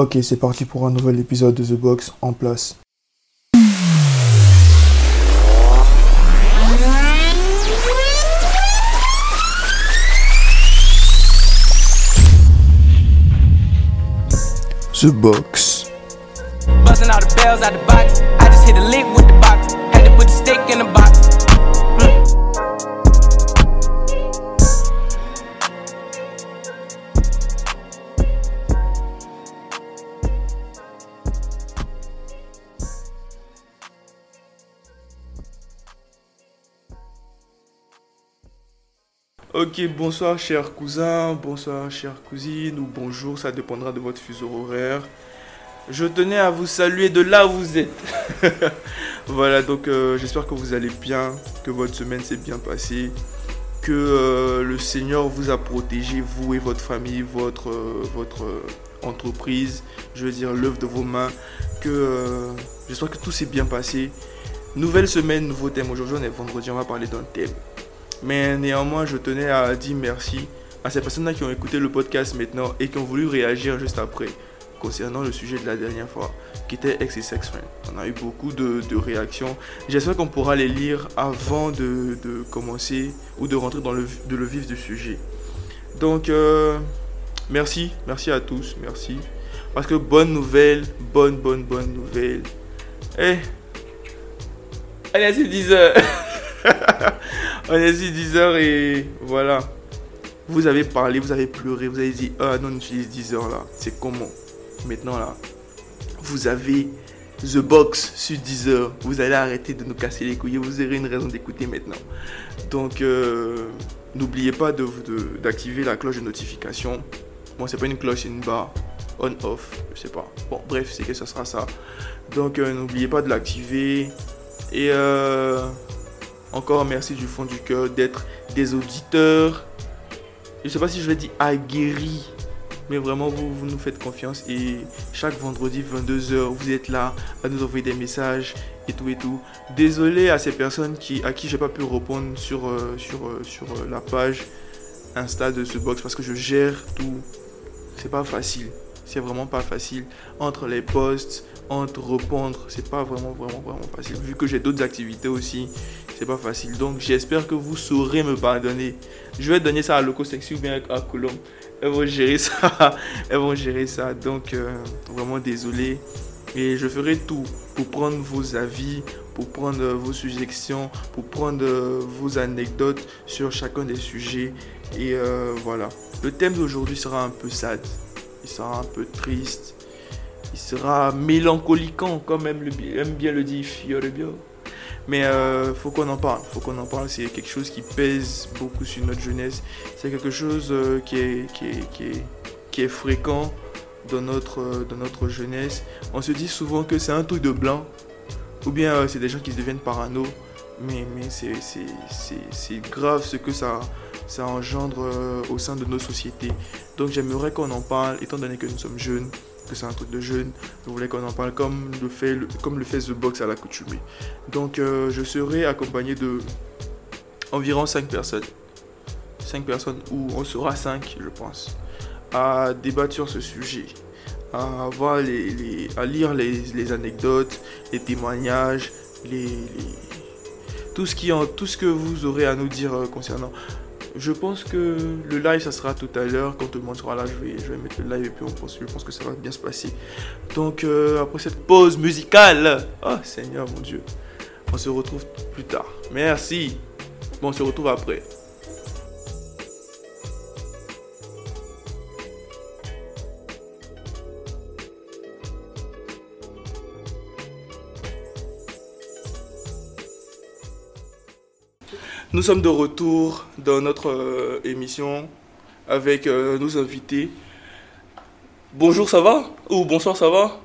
Ok, c'est parti pour un nouvel épisode de The Box en place. The Box. All the bells the. Ok, bonsoir chers cousins, bonsoir chères cousines, ou bonjour, ça dépendra de votre fuseau horaire. Je tenais à vous saluer de là où vous êtes. voilà, donc euh, j'espère que vous allez bien, que votre semaine s'est bien passée, que euh, le Seigneur vous a protégé, vous et votre famille, votre, euh, votre entreprise, je veux dire l'œuvre de vos mains, que j'espère que tout s'est bien passé. Nouvelle semaine, nouveau thème. Aujourd'hui, on est vendredi, on va parler d'un thème. Mais néanmoins, je tenais à dire merci à ces personnes-là qui ont écouté le podcast maintenant et qui ont voulu réagir juste après concernant le sujet de la dernière fois, qui était Ex et Sex Friend. On a eu beaucoup de, réactions. J'espère qu'on pourra les lire avant de, de commencer ou de rentrer dans le, de le vif du sujet. Donc, euh, merci, merci à tous, merci. Parce que bonne nouvelle, bonne, bonne, bonne nouvelle. Eh, allez, c'est 10 heures. On est ici 10 heures et voilà. Vous avez parlé, vous avez pleuré, vous avez dit Ah non, on utilise 10 heures là. C'est comment Maintenant là, vous avez The Box sur 10 heures. Vous allez arrêter de nous casser les couilles. Vous aurez une raison d'écouter maintenant. Donc, euh, n'oubliez pas d'activer la cloche de notification. Bon, c'est pas une cloche, c'est une barre. On-off, je sais pas. Bon, bref, c'est que ce sera ça. Donc, euh, n'oubliez pas de l'activer. Et euh, encore merci du fond du cœur d'être des auditeurs. Je sais pas si je vais dire aguerris, mais vraiment vous, vous nous faites confiance et chaque vendredi 22h vous êtes là à nous envoyer des messages et tout et tout. Désolé à ces personnes qui, à qui j'ai pas pu répondre sur, euh, sur, euh, sur euh, la page Insta de ce box parce que je gère tout. C'est pas facile. C'est vraiment pas facile. Entre les posts, entre répondre, c'est pas vraiment, vraiment, vraiment facile. Vu que j'ai d'autres activités aussi, c'est pas facile. Donc j'espère que vous saurez me pardonner. Je vais donner ça à Loco Sexy ou bien à Colombe. Elles vont gérer ça. Elles vont gérer ça. Donc euh, vraiment désolé. Et je ferai tout pour prendre vos avis, pour prendre euh, vos suggestions, pour prendre euh, vos anecdotes sur chacun des sujets. Et voilà. Le thème d'aujourd'hui sera un peu sad. Il sera un peu triste. Il sera mélancoliquant, comme aime bien le dit Fiorebio. Mais euh, faut qu'on en parle, faut qu'on en parle. C'est quelque chose qui pèse beaucoup sur notre jeunesse. C'est quelque chose euh, qui, est, qui, est, qui, est, qui est fréquent dans notre, euh, dans notre jeunesse. On se dit souvent que c'est un truc de blanc, ou bien c'est des gens qui deviennent parano. Mais, mais c'est, grave ce que ça, ça engendre au sein de nos sociétés. Donc j'aimerais qu'on en parle, étant donné que nous sommes jeunes, que c'est un truc de jeunes. Je voulais qu'on en parle comme le fait, comme le fait The Box à l'accoutumée. Donc euh, je serai accompagné de environ 5 personnes. 5 personnes, ou on sera 5 je pense, à débattre sur ce sujet. À, voir les, à lire les, anecdotes, les témoignages, les, tout, ce qui tout ce que vous aurez à nous dire euh, concernant. Je pense que le live, ça sera tout à l'heure. Quand tout le monde sera là, je vais, mettre le live et puis on pense, je pense que ça va bien se passer. Donc, euh, après cette pause musicale, oh Seigneur mon Dieu, on se retrouve plus tard. Merci. Bon, on se retrouve après. Nous sommes de retour dans notre euh, émission avec euh, nos invités. Bonjour, ça va? Ou bonsoir, ça va?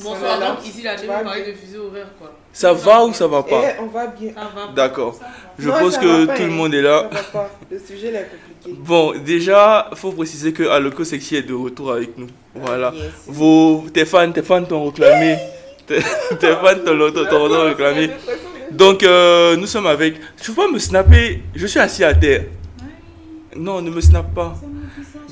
Bonsoir, va, donc ici la va télé parler de fuseau horaire quoi. Ça va ou ça va pas? Eh, on va bien. Ça va. D'accord. Je Non, pense ça que pas, tout le hein. monde est Ça là. va pas. Le sujet là, est compliqué. Bon, déjà, faut préciser que Aloko Sexy est de retour avec nous. Voilà. Yes. Vos, tes fans, tes fans t'ont réclamé. Tes fans t'ont réclamé. Donc, euh, nous sommes avec. Tu peux pas me snapper Je suis assis à terre. Non, ne me snap pas.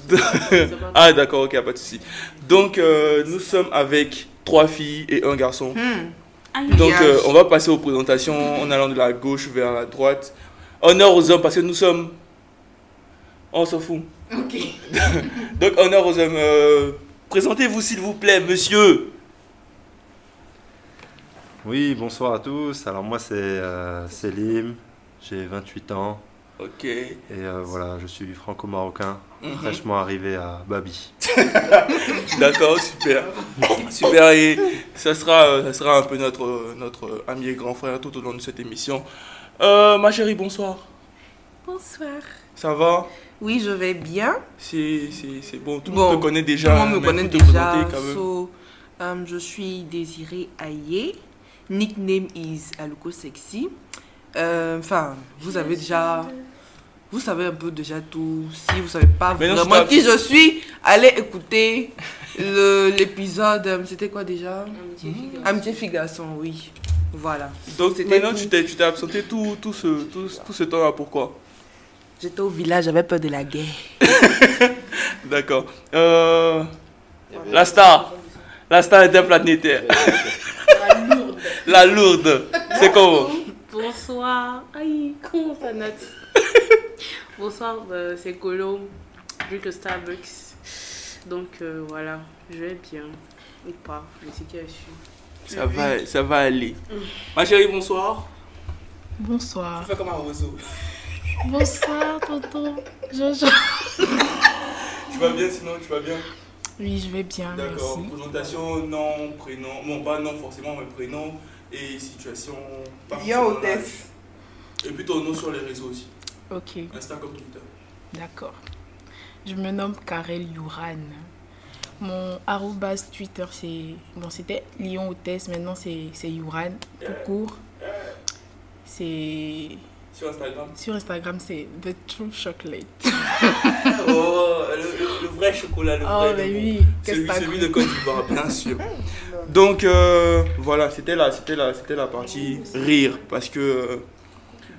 ah d'accord, ok, pas de souci. Donc euh, nous sommes avec trois filles et un garçon. Hmm. Donc euh, on va passer aux présentations en allant de la gauche vers la droite. Honneur aux hommes parce que nous sommes... On s'en fout. Ok. Donc honneur aux hommes. Euh, Présentez-vous s'il vous plaît, monsieur. Oui, bonsoir à tous. Alors moi c'est euh, Selim, j'ai 28 ans Ok. et euh, voilà, je suis franco-marocain, Mhm. fraîchement arrivé à Babi. D'accord, super. Super, et ça sera, euh, ça sera un peu notre, notre ami et grand frère tout au long de cette émission. Euh, ma chérie, bonsoir. Bonsoir. Ça va? Oui, je vais bien. C'est c'est- c'est bon, tout le Bon, monde te connaît Tout déjà. le monde me mais connaît déjà. présenter quand même. So, um, je suis Désirée Aye. Nickname is Aluko Sexy. Euh, Enfin, vous avez déjà. Vous savez un peu déjà tout. Si vous savez pas Mais non, vraiment je qui je suis, allez écouter le- l'épisode. euh, C'était quoi déjà? Amitié fille garçon, oui. Voilà. Donc C'était maintenant, tout. tu t'es tu t'es absenté tout, tout ce, tout, tout ce temps-là, pourquoi? J'étais au village, j'avais peur de la guerre. D'accord. Euh, la star. La star interplanétaire. La lourde. C'est comment Bonsoir. Aïe, comment ça, Nat? Bonsoir, euh, c'est Colo, vu que Starbucks. Donc euh, voilà, je vais bien. Ou pas, je sais qui je suis. Ça va, ça va aller. Ma chérie, bonsoir. Bonsoir. Tu fais comme un roseau. Bonsoir, tonton. Jojo. Tu vas bien sinon, tu vas bien? Oui, je vais bien, D'accord. Présentation, nom, prénom. Bon, pas nom forcément, mais prénom et situation. pas Viens forcément hôtesse. l'âge. Et plutôt nom sur les réseaux aussi. Ok, Insta comme Twitter. d'accord. Je me nomme Karel Yuran. Mon arrobas Twitter, c'est. Bon, c'était Lyon Hôtesse, maintenant c'est c'est Yuran, tout court. C'est. Sur Instagram. Sur Instagram, c'est The True Chocolate. oh, le, vrai chocolat, le Oh, vrai. mais le bon. oui, qu'est-ce Celui, celui de Côte d'Ivoire, bien sûr. Donc euh, voilà, c'était la, c'était la, c'était la partie rire parce que euh,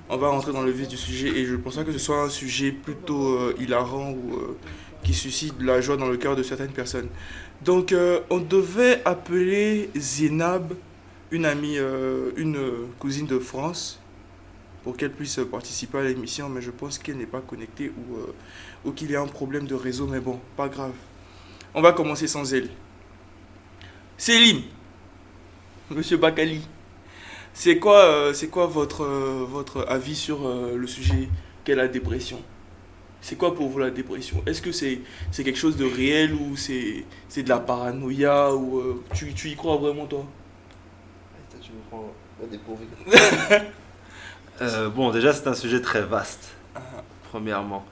on va rentrer dans le vif du sujet et je pense que ce soit un sujet plutôt euh, hilarant ou qui suscite de la joie dans le cœur de certaines personnes. Donc on devait appeler Zénab, une amie, une cousine de France, pour qu'elle puisse participer à l'émission, mais je pense qu'elle n'est pas connectée ou, euh, ou qu'il y a un problème de réseau, mais bon, pas grave. On va commencer sans elle. Céline, Monsieur Bakali, c'est quoi, euh, c'est quoi votre, euh, votre avis sur le sujet qu'est la dépression? C'est quoi pour vous la dépression? Est-ce que c'est c'est quelque chose de réel ou c'est c'est de la paranoïa ou tu, tu y crois vraiment toi? Tu me prends. Euh, bon, déjà, c'est un sujet très vaste, premièrement.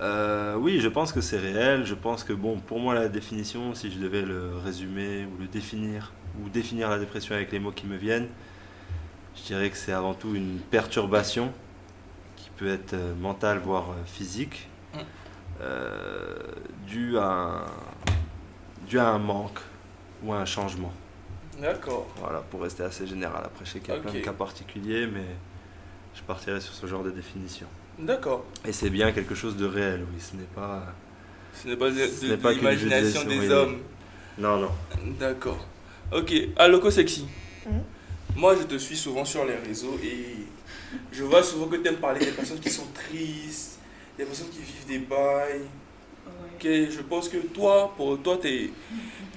Euh, oui, je pense que c'est réel. Je pense que, bon, pour moi, la définition, si je devais le résumer ou le définir, ou définir la dépression avec les mots qui me viennent, je dirais que c'est avant tout une perturbation qui peut être euh, mentale, voire physique, euh, due, à un, due à un manque ou à un changement. D'accord. Voilà, pour rester assez général. Après, je sais qu'il y a plein Ok. de cas particuliers, mais je partirai sur ce genre de définition. D'accord. Et c'est bien quelque chose de réel, oui. Ce n'est pas. Ce n'est pas de, l'imagination des hommes. Non, non. D'accord. Ok, Aloko Sexy. Mhm. Moi, je te suis souvent sur les réseaux et je vois souvent que tu aimes parler des personnes qui sont tristes, des personnes qui vivent des bails. Ok, je pense que toi, pour toi, tu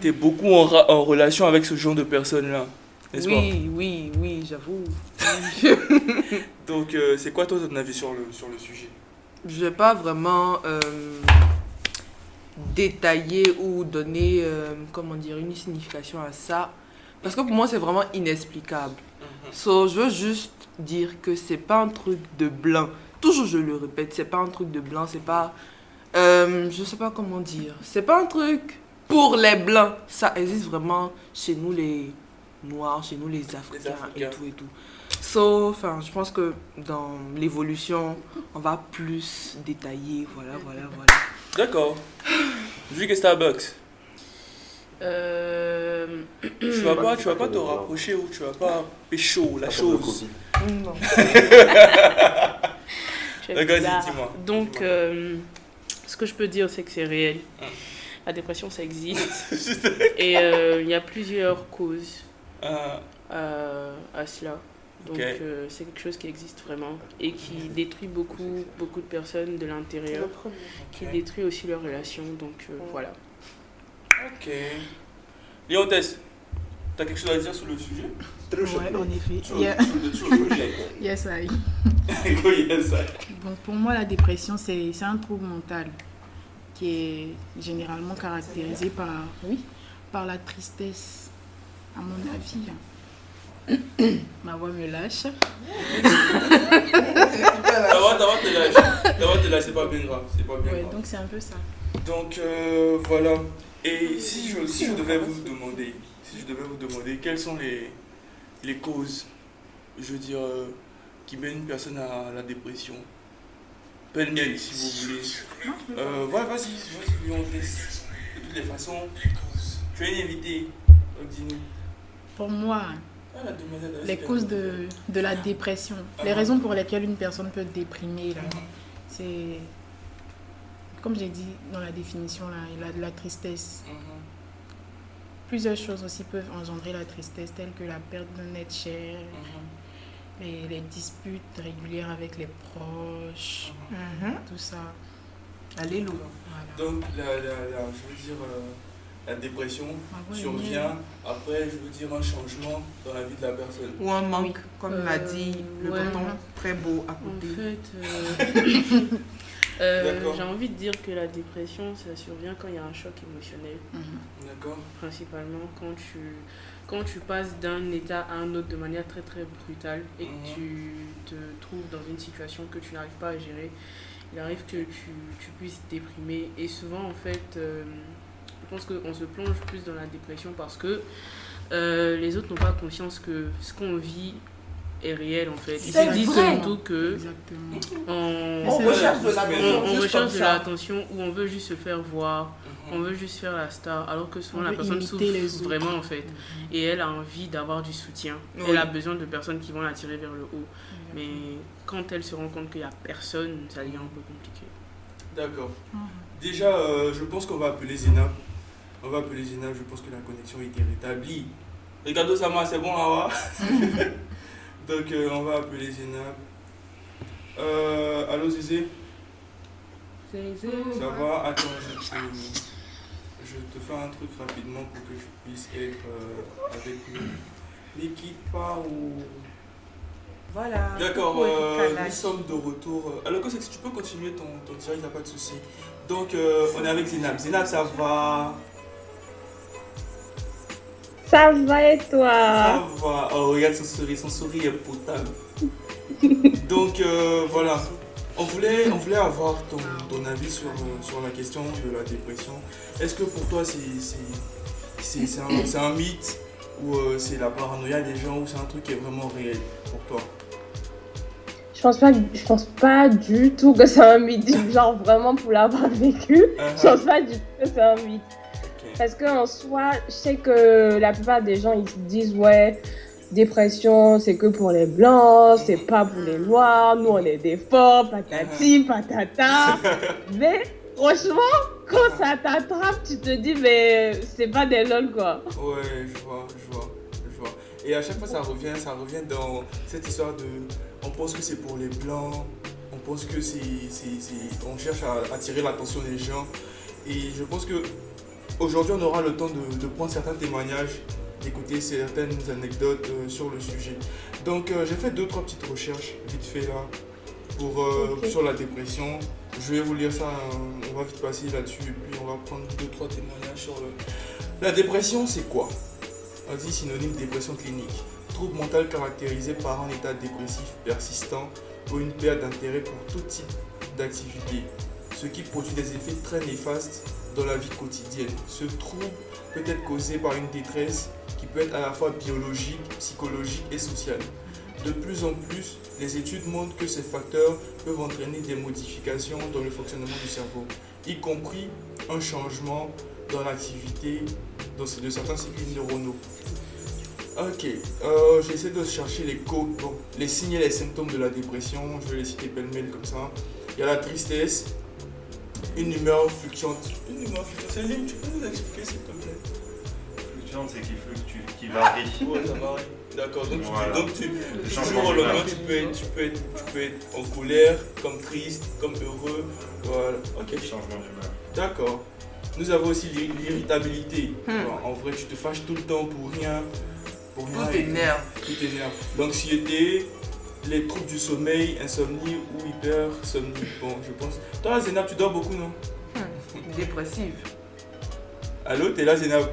es, beaucoup en relation avec ce genre de personnes-là. N'est-ce Oui, oui, oui, j'avoue. Donc, euh, c'est quoi toi ton avis sur le, sur le sujet? Je vais pas vraiment euh, détailler ou donner, euh, comment dire, une signification à ça. Parce que pour moi, c'est vraiment inexplicable. So, je veux juste dire que c'est pas un truc de blanc. Toujours, je le répète, c'est pas un truc de blanc, c'est pas. Je sais pas comment dire. C'est pas un truc pour les blancs. Ça existe vraiment chez nous, les noirs, chez nous, les Africains, Africains. et tout et tout. So, enfin, je pense que dans l'évolution, on va plus détailler. Voilà, voilà, voilà. D'accord. Vu que Starbucks, Euh, tu vas pas, tu vas pas te rapprocher ou tu vas pas pécho la chose. Non. dis-moi. Donc, euh, ce que je peux dire, c'est que c'est réel. Ah. La dépression, ça existe. Et euh, il y a plusieurs causes Ah, à, à cela. Donc euh, c'est quelque chose qui existe vraiment et qui détruit beaucoup, beaucoup de personnes de l'intérieur, qui détruit aussi leurs relations. Donc euh, voilà. ok. Léontès, t'as quelque chose à dire sur le sujet? Ouais, en effet. Yeah. Yes, I. Oui, yes, ça. Bon, pour moi, la dépression, c'est c'est un trouble mental qui est généralement caractérisé par, oui, par la tristesse, à mon avis. Ma voix me lâche. Ça va, ça va te lâcher. Ça va te lâcher, c'est pas bien grave. C'est pas bien Ouais, grave. donc c'est un peu ça. Donc euh, voilà. Et si je, si je devais vous demander, si je devais vous demander quelles sont les, les causes, je veux dire, euh, qui mènent une personne à la dépression, pêle-mêle si vous voulez. Euh, ouais, vas-y, vas-y, on teste. De toutes les façons, tu es une invitée. Donc dis-nous. Pour moi, Ah, la les causes de, de la dépression, les Ah. raisons pour lesquelles une personne peut déprimer, là, c'est, comme j'ai dit dans la définition, là, il a de la tristesse. Plusieurs choses aussi peuvent engendrer la tristesse, telles que la perte d'un être cher, les, les disputes régulières avec les proches, tout ça. Alléluia. Voilà. Donc, la, la, la- je veux dire, euh, la dépression est survient après, je veux dire, un changement dans la vie de la personne. Ou un manque, Oui. comme Euh, l'a dit le ouais. tonton très beau à En côté. fait, euh, euh, D'accord. j'ai envie de dire que la dépression, ça survient quand il y a un choc émotionnel. Mhm. D'accord principalement quand tu, quand tu passes d'un état à un autre de manière très très brutale et que Mhm. tu te trouves dans une situation que tu n'arrives pas à gérer, il arrive que tu, tu puisses déprimer. Et souvent, en fait, euh, pense qu'on se plonge plus dans la dépression parce que euh, les autres n'ont pas conscience que ce qu'on vit est réel en fait. Ils se disent surtout que Exactement. on, On recherche de l'attention on, on recherche de l'attention ou on veut juste se faire voir. On Mhm. veut juste faire la star, alors que souvent On la personne souffre vraiment en fait. Et elle a envie d'avoir du soutien. Oui. Elle a besoin de personnes qui vont la tirer vers le haut. Mais quand elle se rend compte qu'il n'y a personne, ça devient un peu compliqué. D'accord. Mhm. Déjà, euh, je pense qu'on va appeler Zénab. On va appeler Zénab, je pense que la connexion a été rétablie. Ricardo Sama, c'est bon, Awa Donc, euh, on va appeler Zénab. Euh, allô Zézé Ça va? Attends, je te, je te fais un truc rapidement pour que je puisse être euh, avec nous. Mais quitte pas ou... Voilà. D'accord, euh, nous sommes de retour. Alors, que c'est que tu peux continuer ton, ton tirage, il n'y a pas de souci. Donc, euh, on est avec Zénab. Zénab, ça va? Ça va et Ça toi va. Oh, regarde son sourire, son sourire est potable. Donc, euh, voilà. On voulait, on voulait avoir ton, ton avis sur, sur la question de la dépression. Est-ce que pour toi, c'est un, un mythe ou euh, c'est la paranoïa des gens ou c'est un truc qui est vraiment réel pour toi? Je pense pas, je pense pas du tout que c'est un mythe. Genre vraiment pour l'avoir vécu, je pense pas du tout que c'est un mythe. Parce qu'en soi, je sais que la plupart des gens ils se disent ouais, dépression c'est que pour les blancs, c'est pas pour les noirs, nous on est des forts, patati, patata. mais franchement, quand ça t'attrape, tu te dis mais c'est pas des lol quoi. Ouais, je vois, je vois, je vois. Et à chaque fois, ça revient, ça revient dans cette histoire de. On pense que c'est pour les blancs, on pense que c'est- on cherche à attirer l'attention des gens. Et je pense que aujourd'hui, on aura le temps de, de prendre certains témoignages, d'écouter certaines anecdotes euh, sur le sujet. Donc, euh, j'ai fait deux, trois petites recherches, vite fait là, pour, euh, sur la dépression. Je vais vous lire ça, hein, on va vite passer là-dessus, et puis on va prendre deux, trois témoignages sur le. La dépression, c'est quoi? On dit synonyme dépression clinique. Trouble mental caractérisé par un état dépressif persistant ou une perte d'intérêt pour tout type d'activité, ce qui produit des effets très néfastes dans la vie quotidienne. Ce trouble peut être causé par une détresse qui peut être à la fois biologique, psychologique et sociale. De plus en plus, les études montrent que ces facteurs peuvent entraîner des modifications dans le fonctionnement du cerveau, y compris un changement dans l'activité de certains cycles neuronaux. Ok, euh, j'essaie de chercher les, co- bon, les signes et les symptômes de la dépression. Je vais les citer pêle-mêle comme ça. Il y a la tristesse, Une humeur fluctuante. Une humeur fluctuante. Céline, tu peux nous expliquer s'il te plaît? Fluctuante, c'est qui fluctue, qui varie. Ouais, ça varie. D'accord, donc, tu- donc tu, du jour au lendemain, tu peux, être, tu, peux être, tu peux être en colère, comme triste, comme heureux. Voilà, ok. Changement d'humeur. D'accord. Nous avons aussi l'ir- l'irritabilité. Hmm. En vrai, tu te fâches tout le temps pour rien. Pour rien. Tout t'énerve. Tout t'énerve. L'anxiété, les troubles du sommeil, insomnie ou hypersomnie. Bon, je pense. Toi, Zénab, tu dors beaucoup, non? Dépressive. Allô, t'es là, Zénab?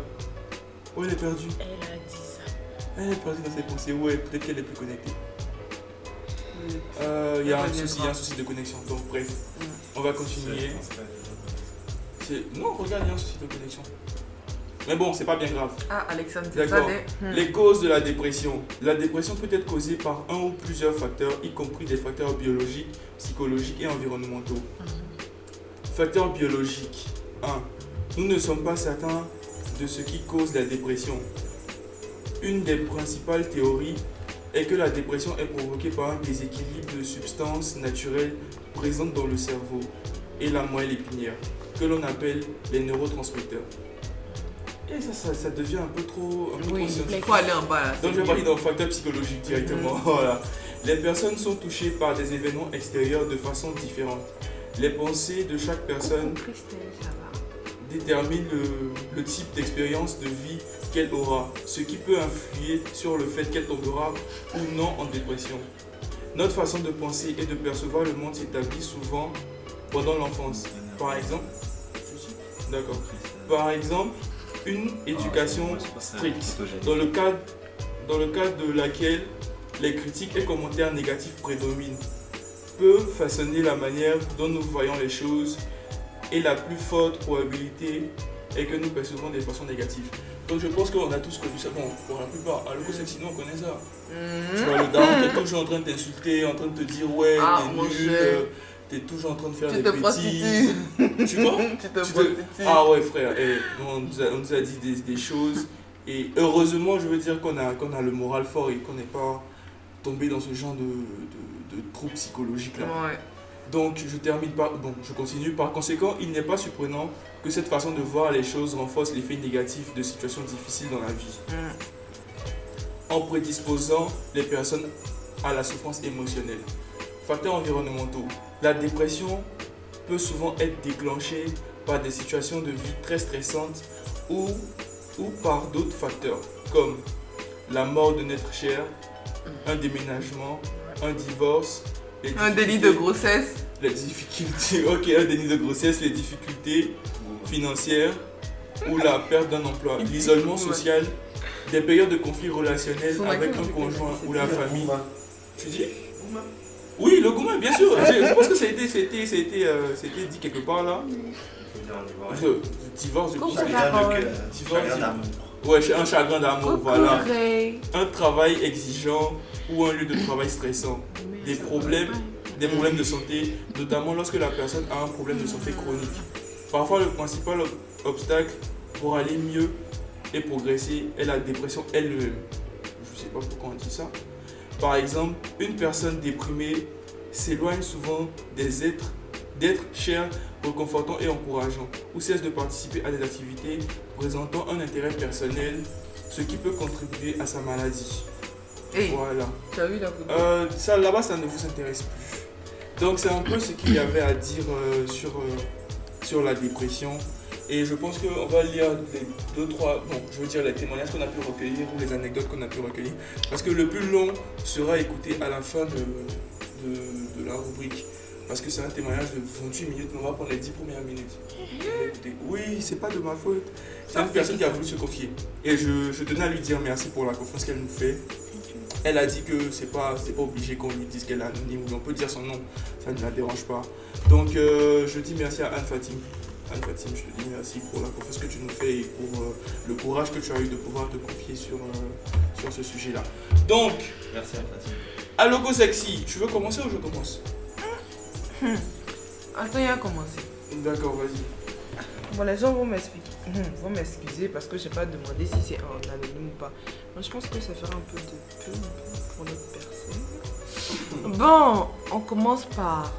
Oh, elle est perdue? Elle a dit ça. Elle est perdue dans ses pensées. Ouais, peut-être qu'elle est plus connectée. Euh, Il y, a un Elle souci- il y a un souci de connexion. Donc, bref, on va continuer. Non, regarde, il y a un souci de connexion. Mais bon, c'est pas bien grave. Ah, Alexandre, c'est ça D'accord. les... Hmm. Les causes de la dépression. La dépression peut être causée par un ou plusieurs facteurs, y compris des facteurs biologiques, psychologiques et environnementaux. Facteurs biologiques. 1. Nous ne sommes pas certains de ce qui cause la dépression. Une des principales théories est que la dépression est provoquée par un déséquilibre de substances naturelles présentes dans le cerveau et la moelle épinière, que l'on appelle les neurotransmetteurs. Et ça, ça, ça devient un peu trop, un peu Oui, trop il faut aller en bas là. Donc je vais parler d'un facteur psychologique directement. Voilà. Les personnes sont touchées par des événements extérieurs de façon différente. Les pensées de chaque personne déterminent le, le type d'expérience de vie qu'elle aura, ce qui peut influer sur le fait qu'elle tombera ou non en dépression. Notre façon de penser et de percevoir le monde s'établit souvent pendant l'enfance. Par exemple, d'accord. Par exemple, une éducation stricte dans le cadre, dans le cadre de laquelle les critiques et commentaires négatifs prédominent, peut façonner la manière dont nous voyons les choses et la plus forte probabilité est que nous percevons des façons négatives. Donc je pense qu'on a tous connu ça. Bon, pour la plupart, à l'eau sinon on connaît ça. Tu Mhm. vois, le daron qui est toujours en train de t'insulter, en train de te dire ouais, Ah, t'es nul, euh, t'es toujours en train de faire Tu des bêtises. Tu vois Tu te Tu te- prostitues. Ah ouais frère, eh, on, nous a, on nous a dit des, des choses et heureusement je veux dire qu'on a, qu'on a le moral fort et qu'on n'est pas tombé dans ce genre de, de, de troubles psychologiques là. Ouais. Donc je termine par, bon je continue, par conséquent il n'est pas surprenant que cette façon de voir les choses renforce l'effet négatif de situations difficiles dans la vie Hmm. en prédisposant les personnes à la souffrance émotionnelle. Facteurs environnementaux. La dépression peut souvent être déclenchée par des situations de vie très stressantes ou, ou par d'autres facteurs comme la mort de notre cher, un déménagement, un divorce, les Un délit de grossesse. les difficultés, ok, un déni de grossesse, les difficultés financières ou la perte d'un emploi, l'isolement social, des périodes de conflits relationnels avec un conjoint ou la Le famille. Tu dis? Oui, le gourmand, bien sûr. je, je pense que ça a été, ça a été, ça a été, euh, ça a été dit quelque part là. Je- divorce, cœur, Divorce, chagrin il- d'amour. Ouais, c'est un chagrin d'amour, voilà. Un travail exigeant ou un lieu de travail stressant. Des problèmes, des problèmes de santé, notamment lorsque la personne a un problème de santé chronique. Parfois, le principal ob- obstacle pour aller mieux et progresser est la dépression elle-même. Je ne sais pas pourquoi on dit ça. Par exemple, une personne déprimée s'éloigne souvent des êtres, d'êtres chers, réconfortants et encourageants, ou cesse de participer à des activités présentant un intérêt personnel, ce qui peut contribuer à sa maladie. Hey, Voilà. as vu la Euh, ça là-bas, ça ne vous intéresse plus. Donc c'est un peu ce qu'il y avait à dire euh, sur, euh, sur la dépression. Et je pense qu'on va lire les deux, trois, bon, je veux dire les témoignages qu'on a pu recueillir ou les anecdotes qu'on a pu recueillir. Parce que le plus long sera écouté à la fin de, la rubrique. Parce que c'est un témoignage de 28 minutes, mais on va prendre les 10 premières minutes. Oui, c'est pas de ma faute. C'est une personne qui a voulu se confier. Et je, tenais à lui dire merci pour la confiance qu'elle nous fait. Elle a dit que c'est pas, pas obligé qu'on lui dise qu'elle est anonyme, on peut dire son nom, ça ne la dérange pas. Donc euh, je dis merci à Anne Fatim. Anne Fatim, je te dis merci pour la confiance que tu nous fais et pour euh, le courage que tu as eu de pouvoir te confier sur, euh, sur ce sujet-là. Donc, Merci à Fatima. à logo sexy, tu veux commencer ou je commence? Attends, il a commencé. D'accord, vas-y. Bon, les gens vont m'expliquer, hum, vont m'excuser parce que j'ai pas demandé si c'est en anonyme ou pas. Moi, je pense que ça fera un peu de pub pour notre personne. Bon, on commence par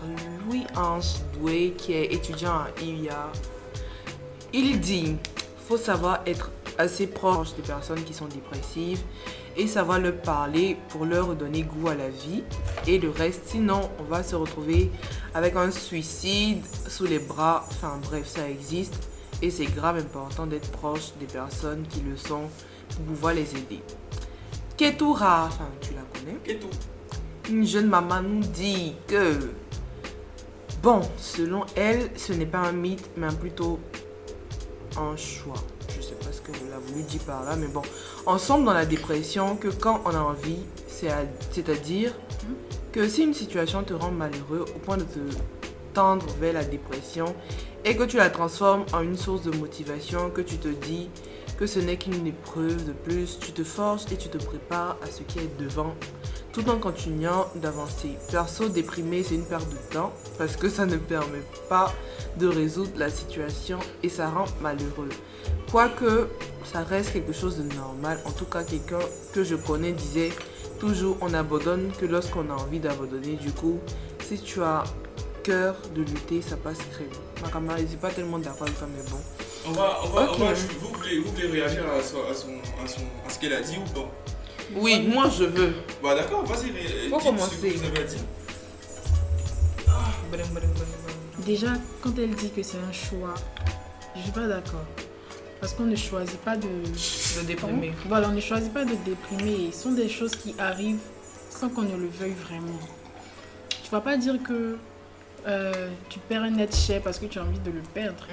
Louis-Ange Doué, qui est étudiant à IUA. Il dit faut savoir être assez proche des personnes qui sont dépressives et savoir leur parler pour leur donner goût à la vie et le reste. Sinon, on va se retrouver avec un suicide sous les bras. Enfin bref, ça existe et c'est grave important d'être proche des personnes qui le sont pour pouvoir les aider. Ketura, enfin tu la connais? Et tout. une jeune maman nous dit que, bon, selon elle, ce n'est pas un mythe, mais plutôt un choix. Je sais pas ce qu'elle a voulu dire par là, mais bon. On semble dans la dépression que quand on a envie, c'est à- c'est-à-dire que si une situation te rend malheureux au point de te tendre vers la dépression et que tu la transformes en une source de motivation, que tu te dis que ce n'est qu'une épreuve de plus, tu te forces et tu te prépares à ce qui est devant tout en continuant d'avancer. Perso, déprimé, c'est une perte de temps parce que ça ne permet pas de résoudre la situation et ça rend malheureux. Quoique, ça reste quelque chose de normal. En tout cas, quelqu'un que je connais disait toujours on abandonne que lorsqu'on a envie d'abandonner. Du coup, si tu as cœur de lutter, ça passe très bien. Ma camarade, je suis pas tellement d'accord avec ça, mais bon. On va, on va, Ok. on va- vous, voulez, vous voulez réagir à, son- à, son, à, son, à ce qu'elle a dit ou pas? Oui, moi je veux. Bah d'accord, vas-y, ré- Faut dites ce commencer. que vous avez dit. Déjà, quand elle dit que c'est un choix, je suis pas d'accord. Parce qu'on ne choisit pas de. De déprimer. Voilà, on ne choisit pas de déprimer. Ce sont des choses qui arrivent sans qu'on ne le veuille vraiment. Tu vas pas dire que euh, tu perds un être cher parce que tu as envie de le perdre.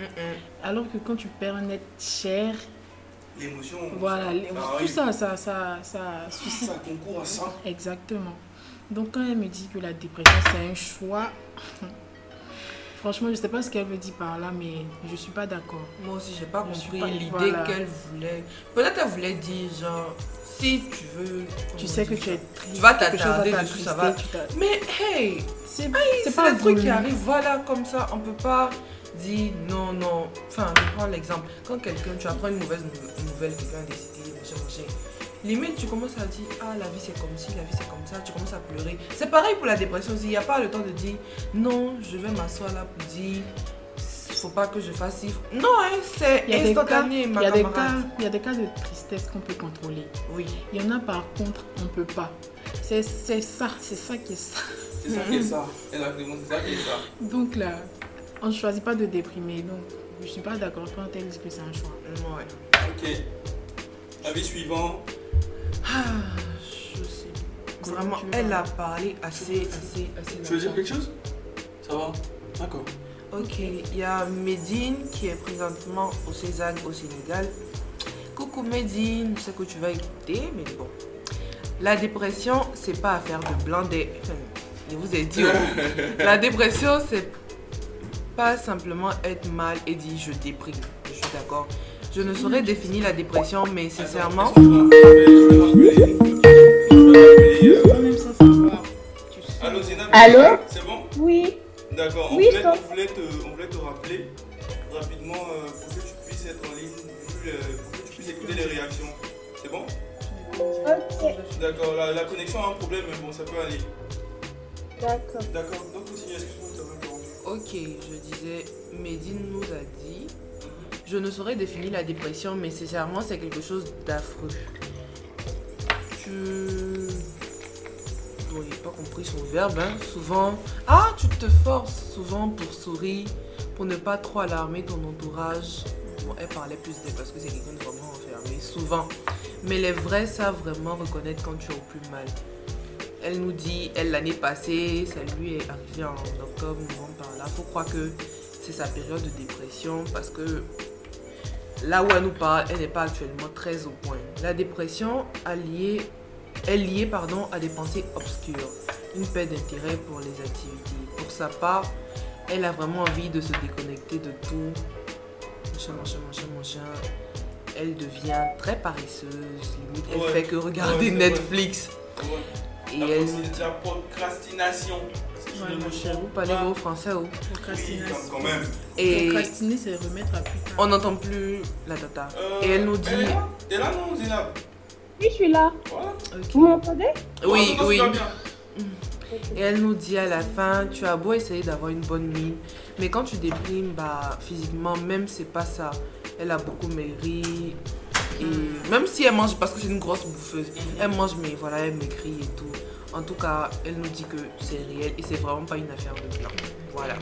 Alors que quand tu perds un être cher, L'émotion. voilà, ça les- tout ça, ça, ça, ça suscite. Ça concourt à ça. Exactement. Donc quand elle me dit que la dépression c'est un choix, franchement je sais pas ce qu'elle veut dire par là, mais je suis pas d'accord. Moi aussi, j'ai pas Je compris l'idée voilà. qu'elle voulait. Peut-être elle voulait dire genre, si tu veux. Tu sais que tu es ça triste, Tu vas quelque chose t'attarder dessus, ça va. Mais hey, C'est pas un truc qui arrive, voilà, comme ça. On peut pas dire non, non. Enfin, je prends l'exemple. Quand quelqu'un, tu apprends une mauvaise nou- nouvelle, quelqu'un a décidé, machin, machin. Limite, tu commences à dire, ah, la vie c'est comme ci, la vie c'est comme ça, tu commences à pleurer. C'est pareil pour la dépression aussi. Il n'y a pas le temps de dire, non, je vais m'asseoir là pour dire, faut pas que je fasse ci. Non, hein, c'est Il y a des cas, instantané, il ma y a des cas, il y a des cas de tristesse qu'on peut contrôler. Oui. Il y en a par contre, on peut pas. C'est c'est ça, c'est ça qui est ça. C'est ça qui est ça. Exactement, c'est ça qui est ça. Donc là, on ne choisit pas de déprimer. Donc je suis pas d'accord quand elle dit que c'est un choix. Ouais. Ok. Avis suivant. Ah, je sais. Vraiment, elle a parlé assez, assez, assez. Tu veux dire quelque chose? Ça va? D'accord. Ok, il y a Medine qui est présentement au Cézanne au Sénégal. Coucou Medine, je sais que tu vas écouter, mais bon. La dépression, c'est pas affaire de. Enfin, je vous ai dit. oh. La dépression, c'est pas simplement être mal et dire je déprime. Je suis d'accord. Je ne saurais définir la dépression, mais sincèrement. Allô Zénab Allô C'est bon? Oui, D'accord. On, Oui, voulait- on voulait te, on voulait te rappeler rapidement euh, pour que tu puisses être en ligne, vu, euh, pour que tu puisses écouter les réactions. C'est bon? Ok, D'accord. La, la connexion a un problème, mais bon, ça peut aller. d'accord. D'accord. Donc continue, excuse-moi. Ok, je disais, Medine nous a dit, je ne saurais définir la dépression, mais sincèrement, c'est quelque chose d'affreux. Je... Bon, j'ai pas compris son verbe, hein. Souvent, ah, tu te forces souvent pour sourire, pour ne pas trop alarmer ton entourage. Bon, elle parlait plus d'elle parce que c'est quelqu'un de vraiment enfermé, souvent. Mais les vrais savent vraiment reconnaître quand tu es au plus mal. Elle nous dit, elle l'année passée, ça lui est arrivé en octobre, novembre par là. Faut croire que c'est sa période de dépression parce que là où elle nous parle, elle n'est pas actuellement très au point. La dépression a lié, est liée pardon, à des pensées obscures, une perte d'intérêt pour les activités. Pour sa part, elle a vraiment envie de se déconnecter de tout. Machin, machin, machin, machin. Elle devient très paresseuse, limite. Elle Ouais. fait que regarder Ouais. Netflix. Ouais. Et La, elle la procrastination. Ouais. Vous parlez gros français, oh. Oui, Procrastination. quand, quand même. Et Procrastiner, c'est remettre à plus tard. on n'entend plus la tata. Euh, Et elle nous dit- est là? T'es là, non, Oui, je suis là. Voilà. Vous m'entendez? Oui, Oh, oui. c'est pas bien. Et elle nous dit à la fin, tu as beau essayer d'avoir une bonne mine, mais quand tu déprimes, bah, physiquement, même c'est pas ça. Elle a beaucoup maigri. Et même si elle mange, parce que c'est une grosse bouffeuse, elle mange, mais voilà, elle maigrit et tout. En tout cas, elle nous dit que c'est réel et c'est vraiment pas une affaire de blanc. Voilà.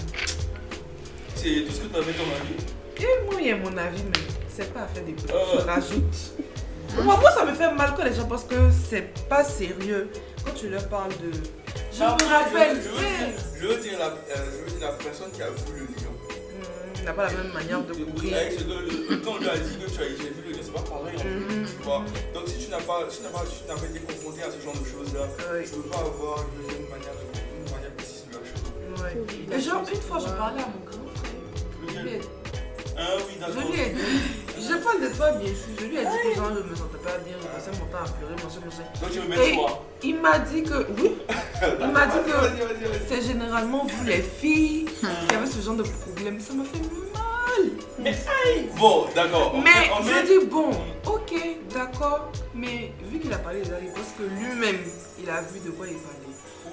C'est tout ce que tu avais comme avis? Et moi, il y a mon avis, mais c'est pas affaire des blancs. Euh. Je rajoute. Moi, moi, ça me fait mal quand les gens pensent que c'est pas sérieux. Quand tu leur parles de. Je me rappelle. Euh, je veux dire la personne qui a vu le lion. Hmm, il n'a pas la même manière de courir. Quand on lui a dit que tu as j'ai vu le lion, c'est pas pareil en fait, Mhm. tu vois. Donc si tu n'as pas, si tu n'as pas, si tu n'as pas été confronté à ce genre de choses-là, tu peux pas avoir une manière, de- une manière précise de la chose. Et genre, une fois, je parlais à mon grand frère. Je lui ai, Ah oui, je lui ai dit, je parle de toi bien sûr, je lui ai dit que genre, je me sentais pas bien, je passais mon temps à pleurer, machin, machin. Donc tu me Et mets toi. il m'a dit que, oui, il m'a dit que c'est généralement vous les filles qui avez ce genre de problème. Ça m'a fait mal. Bon, d'accord. on Mais met- on met- je dis, bon, ok, d'accord, mais vu qu'il a parlé de Harry, parce que lui-même, il a vu de quoi il parlait.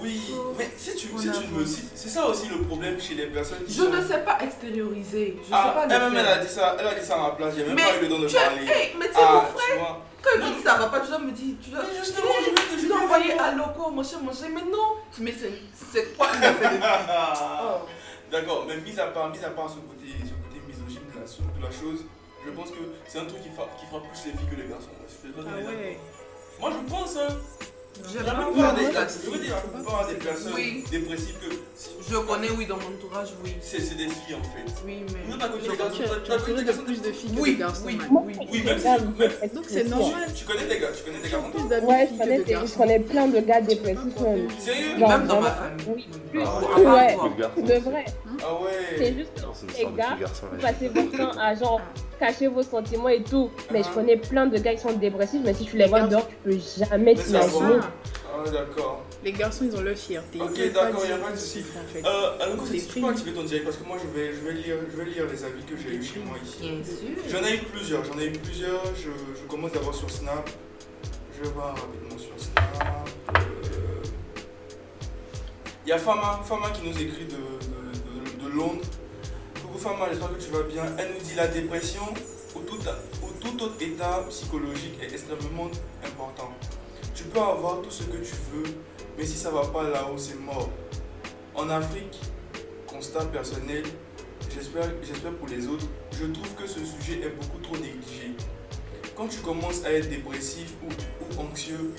Oui, mais si tu, si tu me cites, c'est ça aussi le problème chez les personnes qui Je sont... ne sais pas extérioriser, je Ah, sais pas elle faire. a dit ça, elle a dit ça à ma place, j'ai même Mais pas eu le don de parler. hey, mais ah, mon tu frère, vois. quand il me dit ça va pas, tu dois me dire, tu dois, Mais justement, je vais te envoyer te- à loco, mon cher, mais non, mais c'est quoi fait? De Ah. Oh. D'accord, mais mis à part, mis à part ce côté, ce côté misogyne de la, de la chose, je pense que c'est un truc qui, frappe- qui frappe plus les filles que les garçons. Je Ah ouais. Moi je pense, hein, J'ai la plupart des, dire je veux dire, la plupart des personnes Oui. dépressives que Je connais, oui, dans mon entourage, oui. c'est des filles en fait. Oui, mais. Nous, t'as connu Je des garçons, Tu as, as connu des plus de filles que Oui, de garçons. oui. man. Oui, même si Donc c'est normal. tu connais des gars, tu connais des garçons. Ouais, je connais, que des- je plein de gars dépressifs. Sérieux? Même dans ma famille. Oui. Ah Ouais. De vrai. Ah ouais. C'est juste Non, les gars, vous passez votre temps à genre cacher vos sentiments et tout. Mais je connais plein de gars qui sont dépressifs, mais si tu les vois dehors, tu peux jamais t'imaginer. Ah d'accord. les garçons, ils ont leur fierté. Ok, Ils veulent d'accord, pas y a pas de souci. en fait. Euh, alors, tu peux activer ton direct parce que moi je vais, je vais, lire, je vais lire les avis que j'ai eu chez moi ici. Bien sûr. J'en ai eu plusieurs, j'en ai eu plusieurs. Je, je commence d'abord sur Snap. Je vais voir rapidement sur Snap. Euh, Il y a Fama, Fama qui nous écrit de, de, de- de Londres. Coucou Fama, j'espère que tu vas bien. Elle nous dit la dépression ou tout, ou tout autre état psychologique est extrêmement important. Tu peux avoir tout ce que tu veux, mais si ça va pas là-haut, c'est mort. En Afrique, constat personnel, j'espère pour les autres, je trouve que ce sujet est beaucoup trop négligé. Quand tu commences à être dépressif ou, anxieux,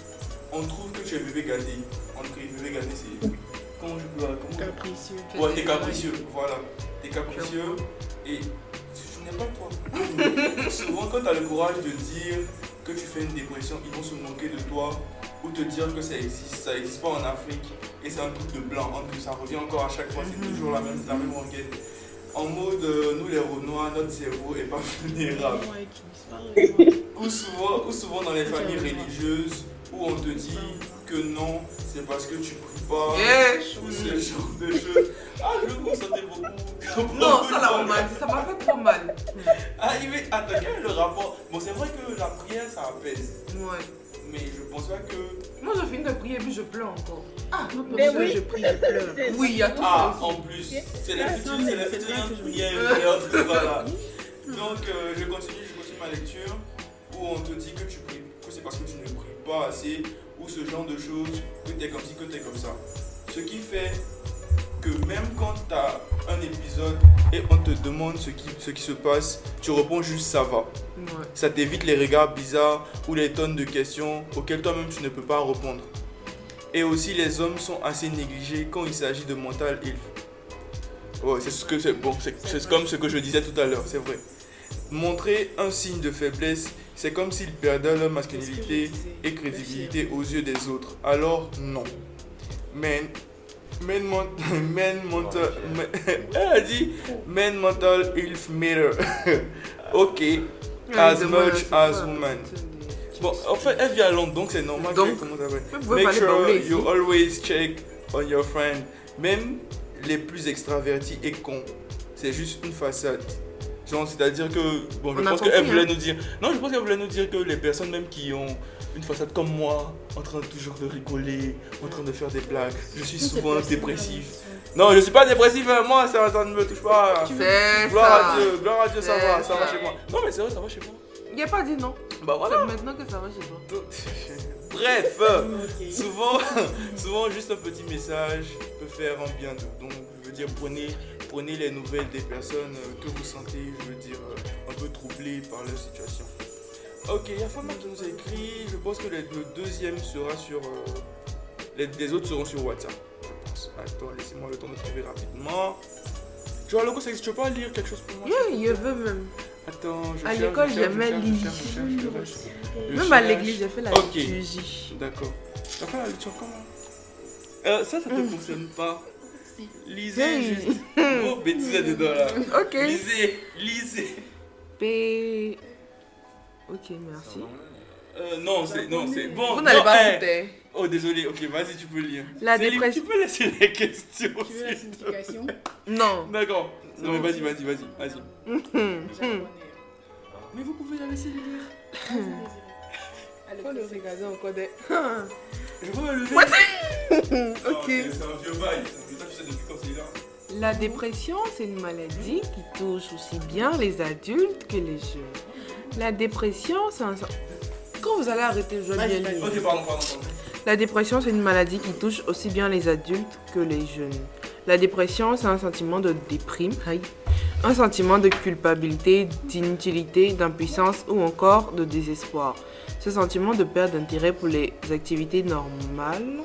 on trouve que tu es bébé gâté. On bébé gâté, c'est. Comment je peux. Comment... Capricieux. Ouais, t'es capricieux, voilà. T'es capricieux et ce n'est pas toi. Souvent, quand tu as le courage de dire que tu fais une dépression, ils vont se moquer de toi ou te dire que ça existe. Ça n'existe pas en Afrique et c'est un truc de blanc. En plus, ça revient encore à chaque fois, c'est toujours la même, la même rengaine. En mode, euh, nous les Renois, notre cerveau est pas vulnérable. Ou souvent, ou souvent dans les familles religieuses où on te dit que non, c'est parce que tu pas. Yes. Ou ce genre de choses. Ah, je vous sentais beaucoup. Non, ça là, on m'a dit, ça m'a fait trop mal. Ah, il est- attends, quel est le rapport? Bon, c'est vrai que la prière, ça apaise. Ouais. Mais je pense pas que. Moi, je finis de prier et puis je pleure encore. Ah, Mais oui. je prie, je pleure. Oui, il y a tout Ah, ça aussi. en plus, c'est les Ah, futurs, non, c'est mais prières et autres, voilà. Donc, euh, je continue, je continue ma lecture où on te dit que tu pries, que c'est parce que tu ne pries pas assez ce genre de choses, que tu es comme ci, que tu es comme ça. Ce qui fait que même quand tu as un épisode et on te demande ce qui, ce qui se passe, tu réponds juste ça va. Ouais. Ça t'évite les regards bizarres ou les tonnes de questions auxquelles toi-même tu ne peux pas répondre. Et aussi, les hommes sont assez négligés quand il s'agit de mental health. Ouais, c'est ce que c'est bon, c'est c'est comme ce que je disais tout à l'heure, c'est vrai. Montrer un signe de faiblesse, c'est comme s'ils perdaient leur masculinité et crédibilité aux yeux des autres. Alors non. Men, men, men mental, men- elle a dit men mental health matter. ok. As much as woman. Bon, en fait, elle vit à Londres, donc c'est normal Donc, Make sure you always check on your friend. même les plus extravertis et cons, c'est juste une façade. Genre, c'est-à-dire que, bon, je On pense qu'elle voulait hein. nous dire, non, je pense qu'elle voulait nous dire que les personnes même qui ont une façade comme moi, en train de toujours de rigoler, en train de faire des blagues, je suis souvent dépressif. Non, je suis pas dépressif, hein, moi, ça, ça ne me touche pas. Gloire à. Dieu, gloire à Dieu, ça va, ça va chez moi. Non, mais c'est vrai, ça va chez moi. Il a pas dit non. Bah voilà. C'est maintenant que ça va chez toi. Bref, souvent, souvent juste un petit message peut faire un bien de. Donc, veux dire, prenez, prenez les nouvelles des personnes euh, que vous sentez, je veux dire, euh, un peu troublées par leur situation. Ok, il y a Fama qui nous a écrit. Je pense que le, deuxième sera sur. euh, les, les autres seront sur WhatsApp, je pense. Attends, laissez-moi le temps de trouver rapidement. Tu vois, Loco, ça existe, tu peux pas lire quelque chose pour moi? Oui, je veux même. Attends, je À l'école, cherche. Je Même à l'église, j'ai fait la Ok. liturgie. D'accord. T'as fait la lecture comment? Euh, Ça, ça te concerne pas. Lisez Hey. juste. Oh, bêtises dedans là. Ok. Lisez, lisez. P. Ok, merci. Euh, non, c'est non, c'est bon. Vous n'allez non, pas eh. Oh, désolé. Ok, vas-y, tu peux lire. La dépression- Tu peux laisser les questions. Tu veux la s'il te plaît. signification Non. D'accord. Non, mais vas-y, vas-y, vas-y, vas-y. Hum. Mais vous pouvez la laisser lire. Faut le regarder encore des. Je veux me lever. Non, Ok. c'est c'est un vieux bail. Ça, La dépression, c'est une maladie qui touche aussi bien les adultes que les jeunes. La dépression, c'est un... Quand vous allez arrêter, je vais bien lire. Ok, pardon, pardon, pardon. La dépression, c'est une maladie qui touche aussi bien les adultes que les jeunes. La dépression, c'est un sentiment de déprime, un sentiment de culpabilité, d'inutilité, d'impuissance ou encore de désespoir. Ce sentiment de perte d'intérêt pour les activités normales.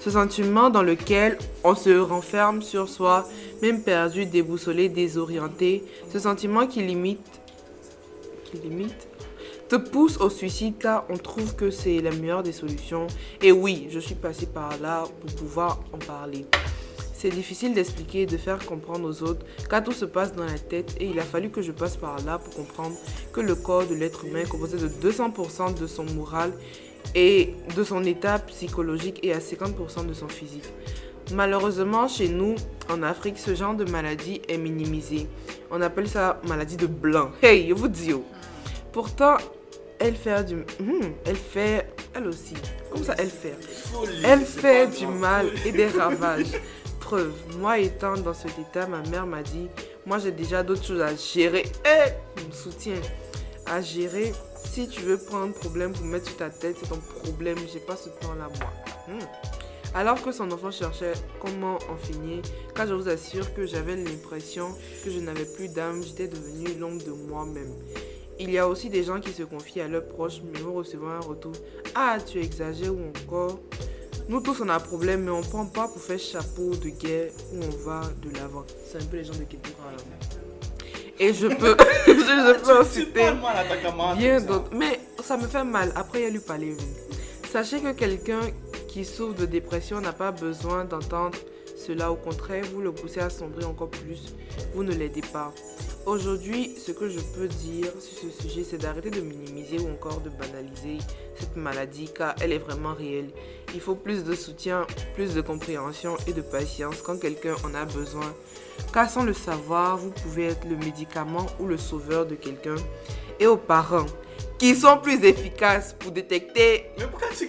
Ce sentiment dans lequel on se renferme sur soi, même perdu, déboussolé, désorienté. Ce sentiment qui limite, qui limite, te pousse au suicide car on trouve que c'est la meilleure des solutions. Et oui, je suis passée par là pour pouvoir en parler. C'est difficile d'expliquer et de faire comprendre aux autres car tout se passe dans la tête et il a fallu que je passe par là pour comprendre que le corps de l'être humain composé de 200% de son moral et de son état psychologique et à 50% de son physique. Malheureusement, chez nous, en Afrique, ce genre de maladie est minimisé. On appelle ça maladie de blanc. Hey, je vous dis. oh. Pourtant, elle fait du... Hmm, elle fait... Elle aussi. Comme ça, elle fait? Elle fait du mal et des ravages. Preuve, moi étant dans cet état, ma mère m'a dit, moi j'ai déjà d'autres choses à gérer. Et elle me soutient à gérer. Si tu veux prendre problème pour mettre sur ta tête, c'est ton problème. J'ai pas ce temps-là, moi. Hmm. Alors que son enfant cherchait comment en finir, car je vous assure que j'avais l'impression que je n'avais plus d'âme, j'étais devenue l'ombre de moi-même. Il y a aussi des gens qui se confient à leurs proches, mais vont recevoir un retour. Ah, tu exagères ou encore? Nous tous on a un problème, mais on prend pas pour faire chapeau de guerre où on va de l'avant. C'est un peu les gens de Kétoura là. Et je peux, je, je peux camarade bien d'autres. Mais ça me fait mal. Après, il a lui parler. Sachez que quelqu'un qui souffre de dépression n'a pas besoin d'entendre cela. Au contraire, vous le poussez à sombrer encore plus. Vous ne l'aidez pas. Aujourd'hui, ce que je peux dire sur ce sujet, c'est d'arrêter de minimiser ou encore de banaliser cette maladie car elle est vraiment réelle. Il faut plus de soutien, plus de compréhension et de patience quand quelqu'un en a besoin. Car sans le savoir, vous pouvez être le médicament ou le sauveur de quelqu'un. Et aux parents, qui sont plus efficaces pour détecter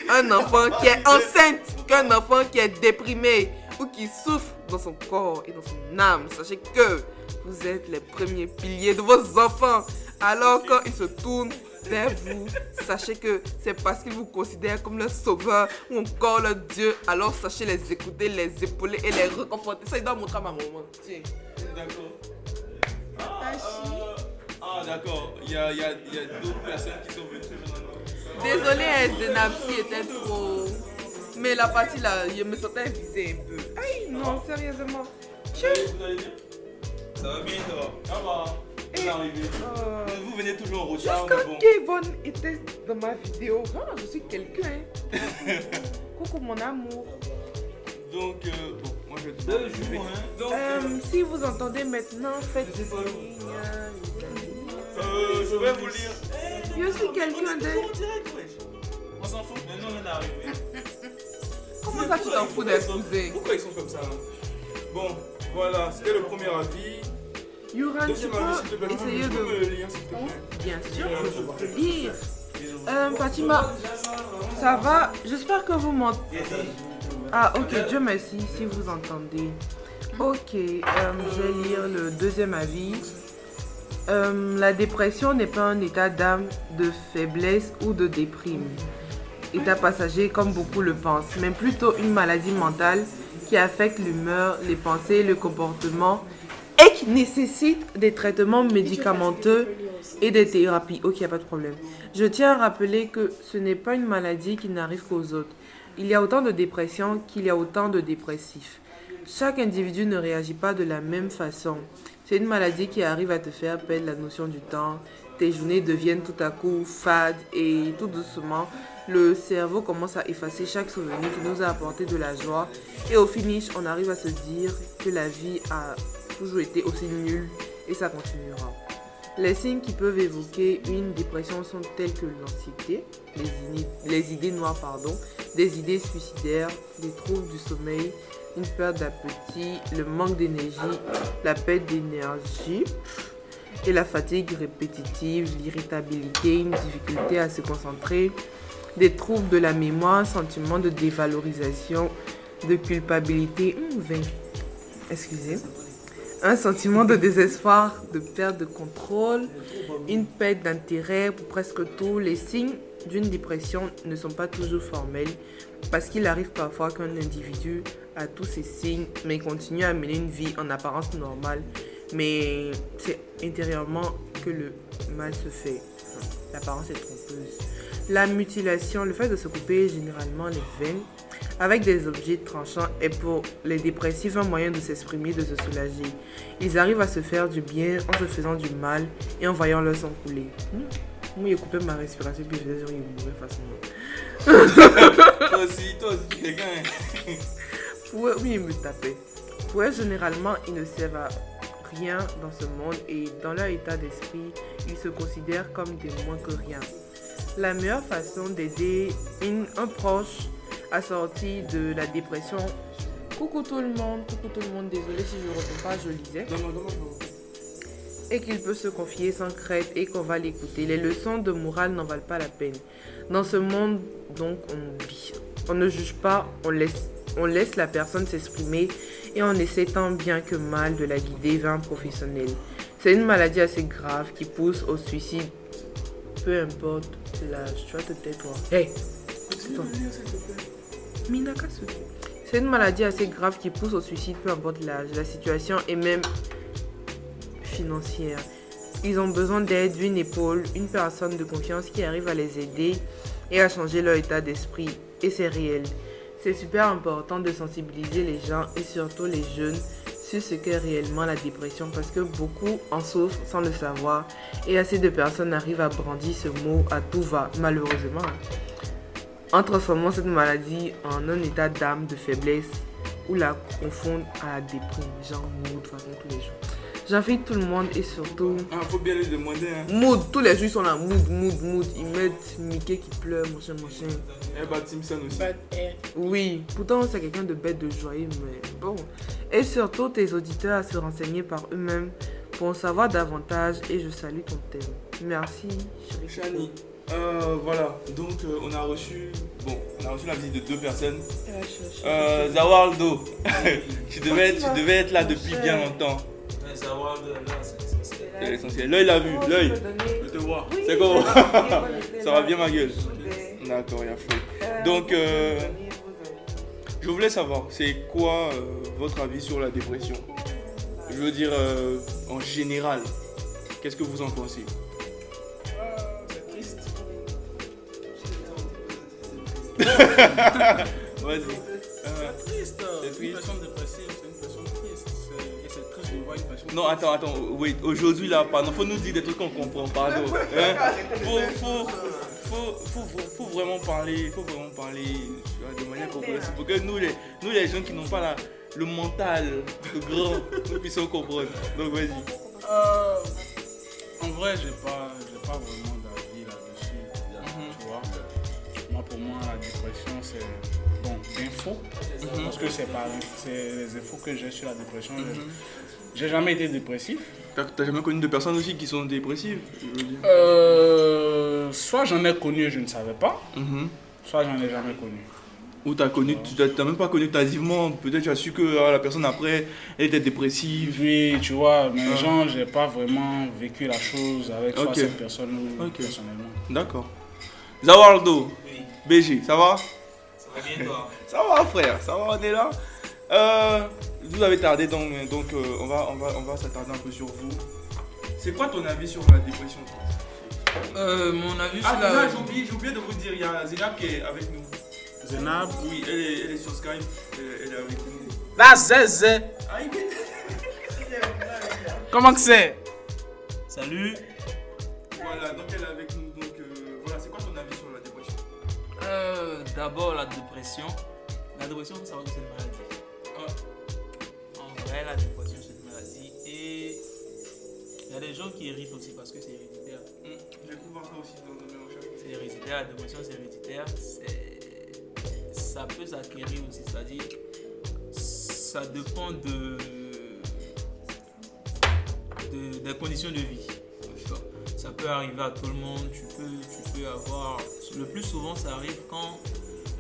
un enfant qui est enceinte qu'un enfant qui est déprimé ou qui souffre dans son corps et dans son âme. Sachez que vous êtes les premiers piliers de vos enfants. Alors quand ils se tournent vers vous, sachez que c'est parce qu'ils vous considèrent comme leur sauveur ou encore leur Dieu. Alors sachez les écouter, les épauler et les réconforter. Ça, il doit montrer à ma maman. Tiens. D'accord. Ah, euh, ah, d'accord. Il y a, il y a, il y a d'autres personnes qui sont venues. Désolée, hein, Zenapsi était trop. Mais la partie là, je me sentais visée un peu. Aïe, non, sérieusement. Vous allez bien? Ça va bien, ça va Ça va. Vous arrivez. Euh, Vous venez toujours au retard, Jusqu'à. Kevin était dans ma vidéo. Ah, je suis quelqu'un. hein. Coucou mon amour. Donc, euh, bon, moi je vais Deux jours, hein. Donc, Euh, euh, si vous entendez maintenant, faites Je sais pas. signe. euh, je vais vous lire. Je suis quelqu'un de. On s'en fout, mais nous on est arrivé. Comment ça, tu t'en fous d'être posé Pourquoi ils sont comme ça hein? Bon, voilà, c'était le premier avis. Yuran, tu peux essayer de... Bien sûr, je peux lire. Euh, Fatima, ça va? J'espère que vous m'entendez. Ah, ok, Dieu merci si vous entendez. Ok, euh, je vais lire le deuxième avis. Euh, la dépression n'est pas un état d'âme, de faiblesse ou de déprime. État passager comme beaucoup le pensent, mais plutôt une maladie mentale qui affecte l'humeur, les pensées, le comportement et qui des traitements médicamenteux et des thérapies. Ok, pas de problème. Je tiens à rappeler que ce n'est pas une maladie qui n'arrive qu'aux autres. Il y a autant de dépression qu'il y a autant de dépressifs. Chaque individu ne réagit pas de la même façon. C'est une maladie qui arrive à te faire perdre la notion du temps. Tes journées deviennent tout à coup fades et tout doucement, le cerveau commence à effacer chaque souvenir qui nous a apporté de la joie. Et au finish, on arrive à se dire que la vie a toujours été aussi nulle et ça continuera. Les signes qui peuvent évoquer une dépression sont tels que l'anxiété, les, les idées noires, pardon, des idées suicidaires, des troubles du sommeil, une perte d'appétit, le manque d'énergie, la perte d'énergie et la fatigue répétitive, l'irritabilité, une difficulté à se concentrer, des troubles de la mémoire, sentiment de dévalorisation, de culpabilité, excusez, un sentiment de désespoir, de perte de contrôle, une perte d'intérêt pour presque tous les signes d'une dépression ne sont pas toujours formels parce qu'il arrive parfois qu'un individu a tous ces signes mais continue à mener une vie en apparence normale mais c'est intérieurement que le mal se fait. L'apparence est trompeuse. La mutilation, le fait de se couper généralement les veines avec des objets tranchants est pour les dépressifs un moyen de s'exprimer, de se soulager. Ils arrivent à se faire du bien en se faisant du mal et en voyant leur sang couler. Hmm. Moi, j'ai coupé ma respiration puis je faisais genre, il mourait facilement. Toi aussi, toi aussi, quelqu'un. hein. Oui, ils me tapaient. Pour eux, généralement, ils ne servent à rien dans ce monde et dans leur état d'esprit, ils se considèrent comme des moins que rien. La meilleure façon d'aider un proche à sortir de la dépression. Coucou tout le monde, coucou tout le monde, désolé si je ne réponds pas, je lisais. Donne-moi. Et qu'il peut se confier sans crainte et qu'on va l'écouter. Les leçons de morale n'en valent pas la peine. Dans ce monde, donc, on oublie. On ne juge pas, on laisse, on laisse la personne s'exprimer et on essaie tant bien que mal de la guider vers un professionnel. C'est une maladie assez grave qui pousse au suicide. Peu importe l'âge, tu vas te tais toi. Hey, toi. C'est une maladie assez grave qui pousse au suicide, peu importe l'âge, la situation et même financière. Ils ont besoin d'aide, d'une épaule, une personne de confiance qui arrive à les aider et à changer leur état d'esprit. Et c'est réel. C'est super important de sensibiliser les gens et surtout les jeunes sur ce qu'est réellement la dépression parce que beaucoup en souffrent sans le savoir et assez de personnes arrivent à brandir ce mot à tout va, malheureusement. En transformant cette maladie en un état d'âme, de faiblesse ou la confondent à la déprime, genre mood, de toute façon tous les jours. J'invite tout le monde et surtout Ah, faut bien lui demander. Hein. Mood, tous les jours ils sont là, mood, mood, mood. Ils mettent Mickey qui pleure, machin, machin. Eh bah, Timson aussi. Eh, Oui, pourtant c'est quelqu'un de bête, de joyeux, mais bon. Et surtout tes auditeurs à se renseigner par eux-mêmes pour en savoir davantage et je salue ton thème. Merci, chérie. Chani. Euh, voilà, donc euh, on a reçu, bon, on a reçu la visite de deux personnes. Euh, Zawaldo, tu, devais être, tu devais être là depuis bien longtemps. C'est l'essentiel. L'œil l'a vu, l'œil. Je te vois. C'est comment Ça va bien ma gueule D'accord, il a fait. Donc, euh, je voulais savoir, c'est quoi euh, votre avis sur la dépression? Je veux dire, euh, en général, qu'est-ce que vous en pensez? Vas-y. C'est triste. C'est Une personne dépressive, c'est une personne triste. C'est- Et c'est triste de voir une personne. Non, attends, attends, wait, aujourd'hui là, pardon, faut nous dire des trucs qu'on comprend, pardon. Hein? Faut, faut, faut, faut, faut, faut vraiment parler, faut vraiment parler tu vois, de manière compréhensible pour que nous les, nous les gens qui n'ont pas la, le mental de grand, nous puissions comprendre. Donc vas-y. Euh, en vrai, j'ai pas, j'ai pas vraiment Moi, pour moi, la dépression, c'est bon, d'info. Parce que c'est les infos que j'ai sur la dépression. Mhm. J'ai jamais été dépressif. T'as jamais connu de personnes aussi qui sont dépressives je veux dire? Euh, soit j'en ai connu et je ne savais pas, Mhm. soit j'en ai jamais connu. Ou t'as connu, tu t'as t'as même pas connu tardivement, peut-être tu as su que ah, la personne après, elle était dépressive. Oui, tu vois, mais Ah. genre, j'ai pas vraiment vécu la chose avec soit cette personne ou personnellement. D'accord. Zawaldo, BG, ça va? Ça va bien toi? Ça va frère, ça va, on est là. Euh, vous avez tardé donc, donc euh, on va, on va, on va s'attarder un peu sur vous. C'est quoi ton avis sur la dépression toi? Euh, mon avis Ah sur la... j'ai oublié, j'ai oublié de vous dire, il y a Zénab qui est avec nous. Zénab. Oui, elle est, elle est sur Skype, elle, elle est avec nous. La zézé Ah, il est- Comment que c'est? Salut. Voilà, donc elle est avec nous. Euh, D'abord, la dépression. La dépression, faut savoir que c'est une maladie. En vrai, la dépression, c'est une maladie. Et il y a des gens qui héritent aussi parce que c'est héréditaire. Hum, J'ai voir ça aussi dans mes recherches. C'est héréditaire, la dépression, c'est héréditaire. Ça peut s'acquérir aussi, c'est-à-dire, ça dépend de, de- des conditions de vie. Ça peut arriver à tout le monde, tu peux, tu peux avoir... Le plus souvent, ça arrive quand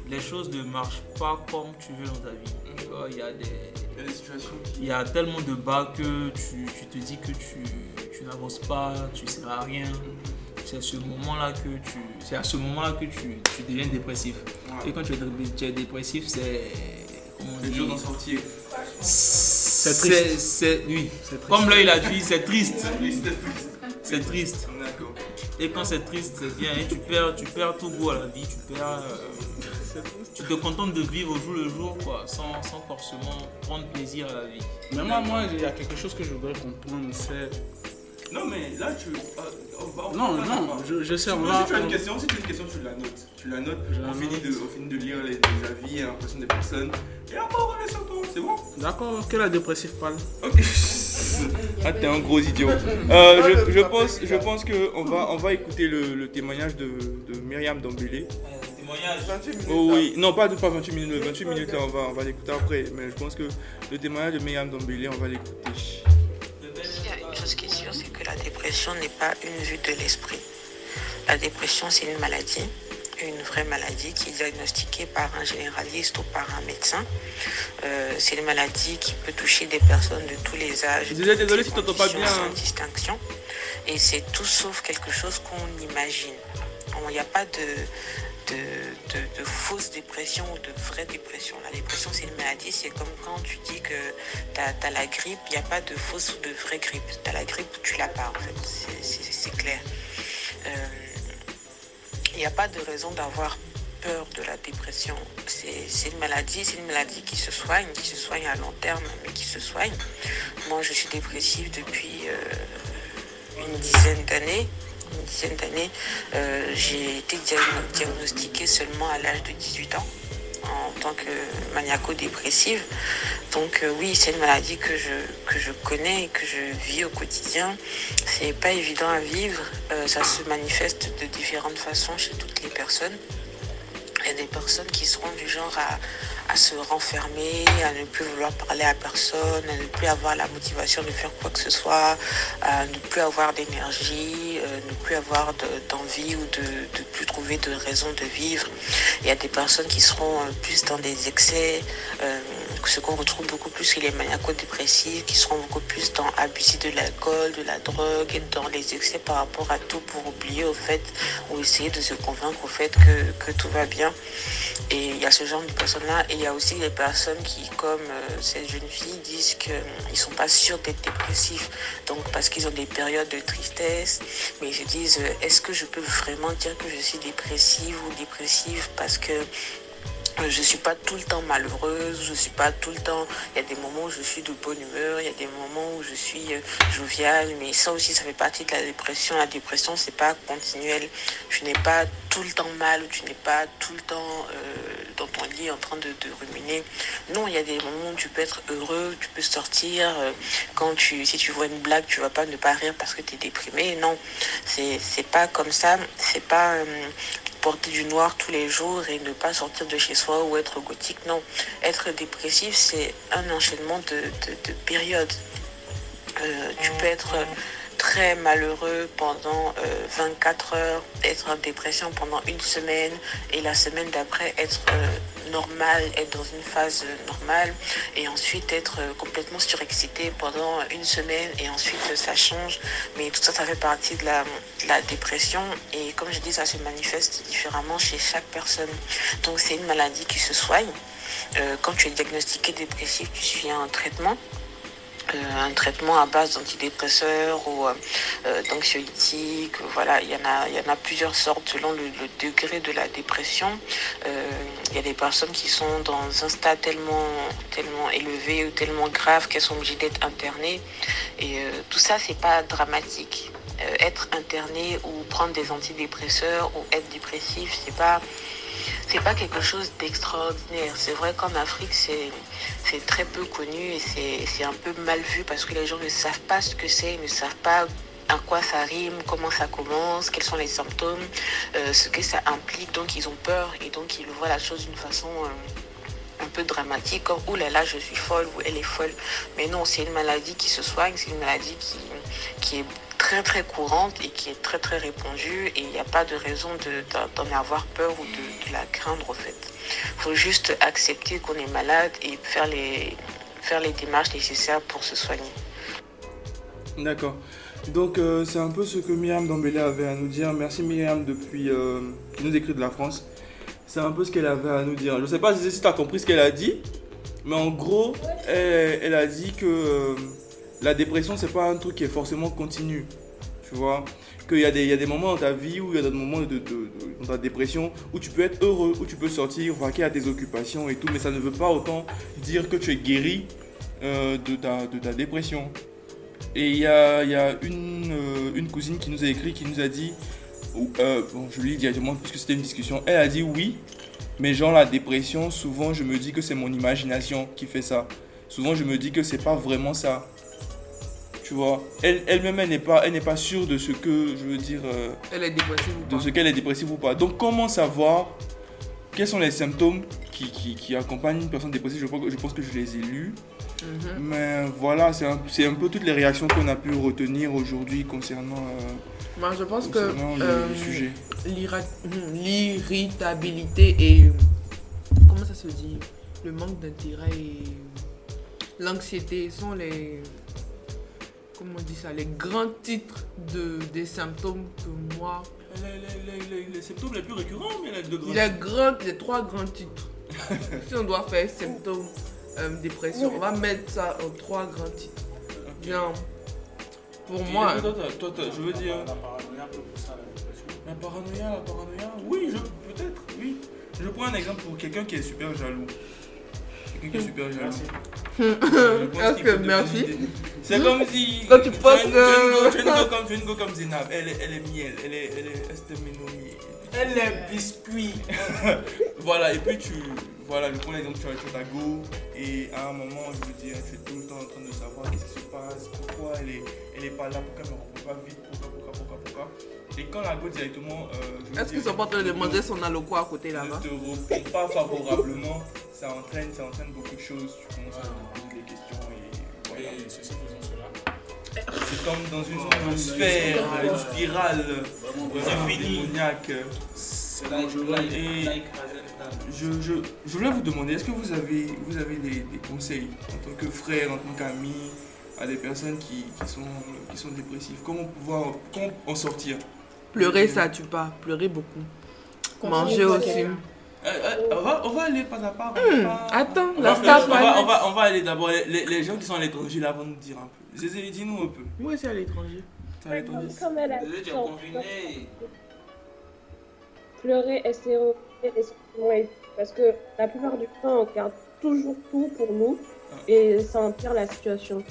les choses ne marchent pas comme tu veux dans ta vie. Tu vois, il y a des... Il y a des situations qui. Il y a tellement de bas que tu, tu te dis que tu, tu n'avances pas, tu ne seras à rien. C'est à ce moment-là que tu, c'est à ce moment-là que tu, tu deviens dépressif. Ouais. Et quand tu es, dé- tu es dépressif, c'est comment C'est dire, dur d'en sortir. c'est triste. c'est- oui. C'est triste. Comme l'œil l'a dit, c'est triste. C'est triste, c'est triste. C'est triste. Et quand c'est triste, c'est bien. Et tu perds, tu perds tout goût à la vie. Tu perds. euh, tu te contentes de vivre au jour le jour, quoi, sans, sans forcément prendre plaisir à la vie. Mais moi, moi, il y a quelque chose que je voudrais comprendre, c'est... Non, mais là, tu. ah, on va- on Non, non, je, je sais, Si tu as une question, si tu as une question, tu la notes. Tu la notes, Je on, la finit note. de, on finit de lire les, les avis et l'impression des personnes. Et après, on revient sur toi, c'est bon? D'accord, que la dépressive parle. Ok. Ah, t'es un gros idiot. Euh, je, je pense, je pense que on va, on va écouter le, le témoignage de, de Myriam Dambélé. témoignage. Oh oui, non pas de pas 28 minutes, le 28 minutes là on va, on va l'écouter après, mais je pense que le témoignage de Myriam Dambélé on va l'écouter. Il y a une chose qui est sûre, c'est que la dépression n'est pas une vue de l'esprit. La dépression, c'est une maladie, une vraie maladie qui est diagnostiquée par un généraliste ou par un médecin. Euh, c'est une maladie qui peut toucher des personnes de tous les âges. Désolé les si t'entends pas bien, Sans distinction. Et c'est tout sauf quelque chose qu'on imagine. Il n'y a pas de, de, de, de fausse dépression ou de vraie dépression. La dépression, c'est une maladie. C'est comme quand tu dis que tu as, la grippe, il n'y a pas de fausse ou de vraie grippe. Tu as la grippe ou tu l'as pas, en fait. C'est clair. Euh, Il n'y a pas de raison d'avoir peur de la dépression. C'est une maladie, c'est une maladie qui se soigne, qui se soigne à long terme, mais qui se soigne. Moi, je suis dépressive depuis euh, une dizaine d'années. Une dizaine d'années, Euh, j'ai été diagno- diagnostiquée seulement à l'âge de 18 ans en tant que maniaco-dépressive. Donc euh, oui, c'est une maladie que je, que je connais et que je vis au quotidien. C'est pas évident à vivre. Euh, ça se manifeste de différentes façons chez toutes les personnes. Il y a des personnes qui seront du genre à, à se renfermer, à ne plus vouloir parler à personne, à ne plus avoir la motivation de faire quoi que ce soit, à ne plus avoir d'énergie, euh, ne plus avoir de- d'envie ou de ne plus trouver de raison de vivre. Il y a des personnes qui seront euh, plus dans des excès, euh, ce qu'on retrouve beaucoup plus chez les maniaco-dépressifs, qui seront beaucoup plus dans abuser de l'alcool, de la drogue, et dans les excès par rapport à tout pour oublier au fait, ou essayer de se convaincre au fait que, que tout va bien. Et il y a ce genre de personnes-là. Et il y a aussi les personnes qui, comme euh, cette jeune fille, disent qu'ils ne sont pas sûrs d'être dépressifs. Donc parce qu'ils ont des périodes de tristesse. Mais ils se disent, est-ce que je peux vraiment dire que je suis dépressive ou dépressive parce que je suis pas tout le temps malheureuse, je suis pas tout le temps. Il y a des moments où je suis de bonne humeur, il y a des moments où je suis euh, joviale, mais ça aussi, ça fait partie de la dépression. La dépression, c'est pas continuel. Tu n'es pas tout le temps mal, tu n'es pas tout le temps dans ton lit en train de, de ruminer. Non, il y a des moments où tu peux être heureux, tu peux sortir. euh, quand tu, si tu vois une blague, tu vas pas ne pas rire parce que tu es déprimé. Non, c'est pas comme ça. Pas. euh, porter du noir tous les jours et ne pas sortir de chez soi ou être gothique. Non, être dépressif, c'est un enchaînement de, de- de périodes. Euh, tu peux être très malheureux pendant euh, 24 heures, être en dépression pendant une semaine et la semaine d'après être euh, normal, être dans une phase normale et ensuite être euh, complètement surexcité pendant une semaine et ensuite euh, ça change. Mais tout ça, ça fait partie de la, de la dépression et comme je dis, ça se manifeste différemment chez chaque personne. Donc c'est une maladie qui se soigne. Euh, quand tu es diagnostiqué dépressif, tu suis un traitement euh, un traitement à base d'antidépresseurs ou euh, euh. Voilà, il y, en a, il y en a plusieurs sortes selon le, degré de la dépression. Euh, il y a des personnes qui sont dans un stade tellement, tellement élevé ou tellement grave qu'elles sont obligées d'être internées. Et tout ça, c'est pas dramatique. Être interné ou prendre des antidépresseurs ou être dépressif, c'est pas c'est pas quelque chose d'extraordinaire. C'est vrai qu'en Afrique, c'est très peu connu et c'est un peu mal vu parce que les gens ne savent pas ce que c'est, ne savent pas à quoi ça rime, comment ça commence, quels sont les symptômes, euh, ce que ça implique. Donc ils ont peur et donc ils voient la chose d'une façon euh, un peu dramatique, comme oh là là, je suis folle ou elle est folle. Mais non, c'est une maladie qui se soigne, c'est une maladie qui, qui est très très courante et qui est très très répandue et il n'y a pas de raison de- d'en d'en avoir peur ou de, de la craindre en fait. Il faut juste accepter qu'on est malade et faire les, faire les démarches nécessaires pour se soigner. D'accord. Donc euh, c'est un peu ce que Myriam Dambélé avait à nous dire. Merci Myriam depuis euh, qui nous écrit de la France. C'est un peu ce qu'elle avait à nous dire. Je sais pas si tu as compris ce qu'elle a dit, mais en gros, elle, elle a dit que euh, la dépression c'est pas un truc qui est forcément continu. Tu vois Qu'il y, a des- moments dans ta vie où il y a des moments de, dans ta dépression où tu peux être heureux, où tu peux sortir, vaquer à tes occupations et tout, mais ça ne veut pas autant dire que tu es guéri euh, de, ta, dépression. Et il y a, euh, une cousine qui nous a écrit, qui nous a dit, euh, bon, je lui dis directement puisque c'était une discussion, elle a dit oui, mais genre la dépression, souvent je me dis que c'est mon imagination qui fait ça. Souvent je me dis que c'est pas vraiment ça. Tu vois, elle- elle-même elle, n'est pas, elle n'est pas sûre de ce que, je veux dire, euh, Elle est dépressive ou de pas ce qu'elle est dépressive ou pas. Donc comment savoir quels sont les symptômes qui, qui, qui accompagnent une personne dépressive? Je pense, que- je pense que je les ai lus. Mhm. Mais voilà, c'est un, c'est un peu toutes les réactions qu'on a pu retenir aujourd'hui concernant, euh, Moi, je pense que le, euh, le sujet. l'ira- hum, l'irritabilité et comment ça se dit? Le manque d'intérêt et l'anxiété sont les comment on dit ça les grands titres de des symptômes que moi Les, symptômes les plus récurrents, mais les deux les grands les trois grands titres si on doit faire symptômes euh, dépression on va mettre ça en trois grands titres bien pour moi Toi, toi, toi, toi, je veux dire. La paranoïa peut pousser à la dépression. La paranoïa, la paranoïa, oui, je, peut-être, oui. Je prends un exemple pour quelqu'un qui est super jaloux. Quelqu'un qui est super jaloux. Je pense merci C'est comme si. Quand tu penses que- Tu une go comme, tu go comme Zinab. Elle est, elle est miel. Elle est, elle est. Elle est biscuit. Voilà, et puis tu. Voilà, je prends l'exemple, tu as, tu as ta go. Et à un moment, je veux dire, tu es tout le temps en train de savoir qu'est-ce qui se passe, pourquoi elle est, elle est pas là, pourquoi elle ne rencontre pas vite, pourquoi, pourquoi, pourquoi, pourquoi. Et quand la go directement. euh, est-ce qu'ils sont pas en train de demander son alloco à côté là-bas ne te répond pas favorablement, ça entraîne, ça entraîne beaucoup de choses. Tu commences à te poser des questions et voilà. Et ceci faisant cela. C'est comme dans une, une sphère, une spirale démoniaque. C'est dangereux. Et je, je, je voulais vous demander, est-ce que vous avez, vous avez des, des conseils en tant que frère, en tant qu'ami, à des personnes qui, qui, sont, qui sont dépressives? Comment pouvoir comment en sortir? Pleurer, ça tue pas. Pleurer beaucoup. Continue Manger aussi. Euh, euh, on, va, on va aller pas à pas. pas- Attends, on la va, star on, va, on, va, on va aller d'abord, les, les- les gens qui sont à l'étranger là vont nous dire un peu. Zézé, dis-nous un peu. Moi aussi à l'étranger. T'es à l'étranger Désolé, tu es confiné. pleurer les sentiments et- parce que la plupart du temps on garde toujours tout pour nous et ça empire la situation.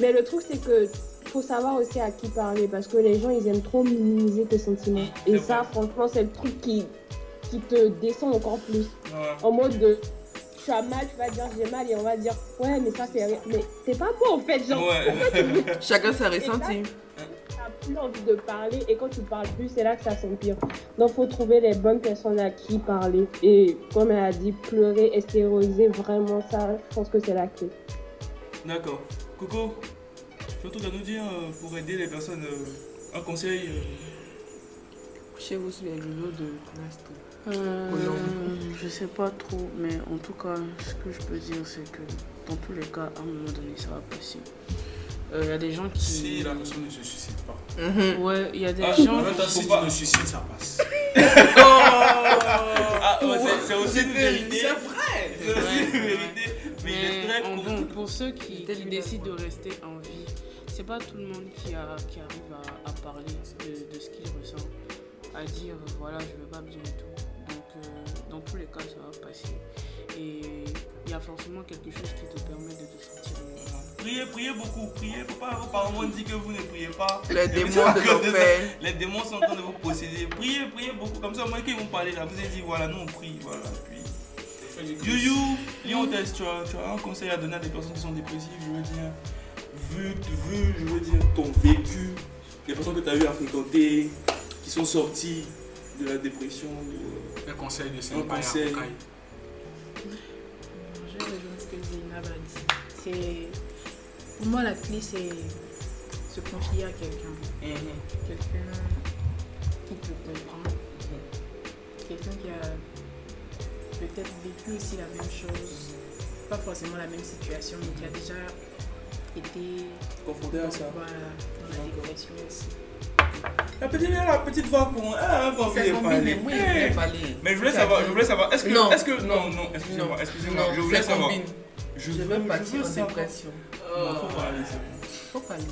Mais le truc c'est que faut savoir aussi à qui parler parce que les gens ils aiment trop minimiser tes sentiments et ça franchement c'est le truc qui qui te descend encore plus Ouais. en mode de tu as mal tu vas dire j'ai mal et on va dire ouais mais ça c'est rien mais c'est pas bon en fait genre Ouais. Chacun ses ressentis. plus envie de parler et quand tu parles plus, c'est là que ça s'empire. Donc, faut trouver les bonnes personnes à qui parler. Et comme elle a dit, pleurer, extérioriser vraiment ça, je pense que c'est la clé. D'accord. Coco, tu as un truc à nous dire euh, pour aider les personnes euh, Un conseil euh, Chez vous, sur les niveaux de classe. Euh, je sais pas trop, mais en tout cas, ce que je peux dire, c'est que dans tous les cas, à un moment donné, ça va passer. Euh, Il y a des gens qui. Si la personne ne se suicide pas. Mhm. Ouais, il y a des Ah, gens en même temps, qui. si tu te suicides, ça passe. Ah, ouais, c'est- c'est aussi une vérité. C'est vrai. C'est aussi une Ouais. vérité. Mais il est Mais très bon, pour ceux qui, décident de rester en vie, c'est pas tout le monde qui, a, qui arrive à, à parler de, de ce qu'il ressent, à dire voilà, je vais pas bien et tout. Donc, euh, dans tous les cas, ça va passer. Et il y a forcément quelque chose qui te permet de te sentir mieux. Priez, priez beaucoup, priez. Pas vos parents disent que vous ne priez pas. Les démons de. Les démons sont en train de vous posséder. Priez, priez beaucoup. Comme ça, moi, quand ils vont parler là, vous avez dit voilà, nous on prie. Voilà. Puis. You, Lyon Tess, tu as, tu as un conseil à donner à des personnes qui sont dépressives, je veux dire, vu, vu je veux dire, ton vécu, les personnes que tu as eu à fréquenter, qui sont sorties de la dépression, de... Un conseil de un Senpai conseil. Je rejoins ce que Zainab a dit. C'est... Pour moi, la clé, c'est se confier à quelqu'un. Quelqu'un qui te comprend. Quelqu'un qui a peut-être vécu aussi la même chose. Pas forcément la même situation, mais qui a déjà été Confronté à ça. voilà, dans la dépression aussi. La petite, la petite voix qu'on a envie de parler. mais oui, il voulait parler. Mais je voulais savoir, je voulais savoir, est-ce que, Non, est-ce que, non, non, non, excusez-moi, non, excusez-moi, non, je voulais savoir. combine. Je, Je veux- partir en dépression. Bon, faut parler, c'est bon. Faut parler.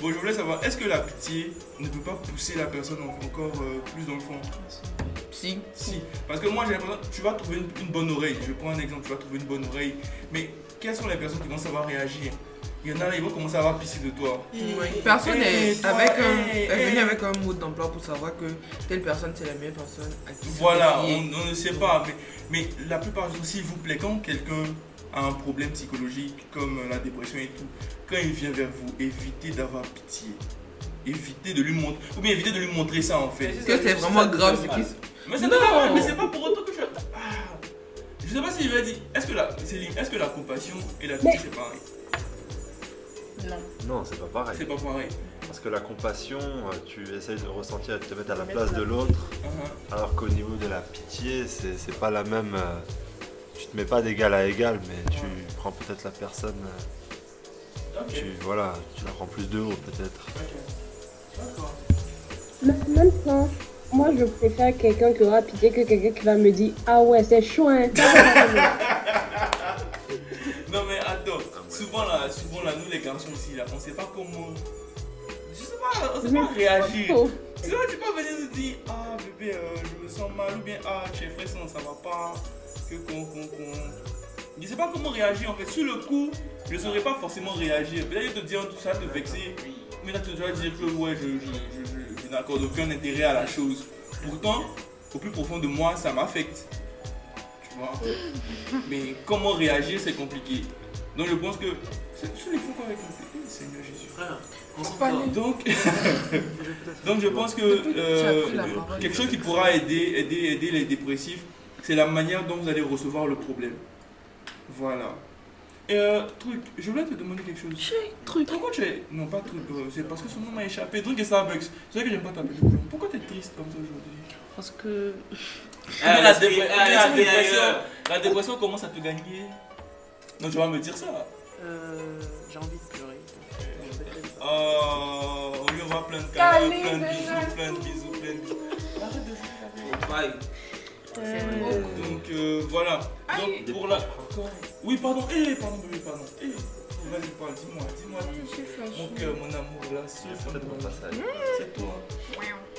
Bon, je voulais savoir, est-ce que la pitié ne peut pas pousser la personne en- encore euh, plus dans le fond? Si. Si. Parce que moi, j'ai l'impression tu vas trouver une, une bonne oreille. Je prends un exemple, tu vas trouver une bonne oreille. Mais quelles sont les personnes qui vont savoir réagir? Il y en a là, ils vont commencer à avoir pitié de toi. Personne Eh, est, toi, avec un, est venu eh. avec un mode d'emploi pour savoir que telle personne c'est la meilleure personne à qui Voilà, on, on ne sait pas. Mais, mais la plupart du temps, s'il vous plaît, quand quelqu'un a un problème psychologique comme la dépression et tout, quand il vient vers vous, évitez d'avoir pitié. Évitez de lui montrer. Ou bien évitez de lui montrer ça en fait. Est-ce que c'est vraiment grave ce qui se- Mais c'est pas grave, mais c'est pas pour autant que je. Ah. Je sais pas si je vais dire. Est-ce que la, Céline, est-ce que la compassion et la pitié c'est pareil? Non. Non, c'est pas pareil. C'est pas pareil. Parce que la compassion, euh, tu essayes de ressentir et de te mettre à la place de l'autre, Uh-huh. alors qu'au niveau de la pitié, c'est pas la même. euh, Tu te mets pas d'égal à égal, mais tu prends peut-être la personne. Tu, voilà, tu la rends plus de haut peut-être. D'accord. Mais même ça, moi je préfère quelqu'un qui aura pitié que quelqu'un qui va me dire Ah ouais, c'est chaud, hein. Non mais attends, souvent là, souvent là, nous les garçons aussi là, on sait pas comment. Je sais pas, on sait pas réagir. Tu vois, tu peux venir nous dire Ah bébé, euh, je me sens mal, ou bien Ah tu es stressant, ça va pas, que qu'on qu'on qu'on. Je sais pas comment réagir en fait. Sur le coup, je saurais pas forcément réagir. Peut-être te dire tout ça, te vexer. Mais là, tu dois dire que ouais, je, je, je, je- je n'accorde aucun intérêt à la chose. Pourtant, au plus profond de moi, ça m'affecte. Tu vois? Mais comment réagir, c'est compliqué. Donc je pense que c'est c'est les avec le Seigneur Jésus. Frère, Donc, donc je pense que euh, quelque chose qui pourra aider, aider, aider les dépressifs, c'est la manière dont vous allez recevoir le problème. Voilà. Et euh, truc, je voulais te demander quelque chose. Truc. Pourquoi tu es. Non, pas truc, euh, c'est parce que son nom m'a échappé. Truc et Starbucks. C'est vrai que j'aime pas t'appeler Bouillon. Pourquoi t'es triste comme ça aujourd'hui? Parce que. Mais la, dépre- ah, dépression, ailleurs. la dépression commence à te gagner. Non, tu vas me dire ça. Euh, j'ai envie de pleurer. Oh, on lui envoie plein de câlins, plein de bisous, plein de bisous, plein de bisous. Arrête de jouer avec Donc euh, voilà. Donc pour la. Oui, pardon. Eh, pardon, bébé, pardon. Eh, vas-y, parle, dis-moi, dis-moi tout. Mon cœur, mon amour, là, c'est C'est toi.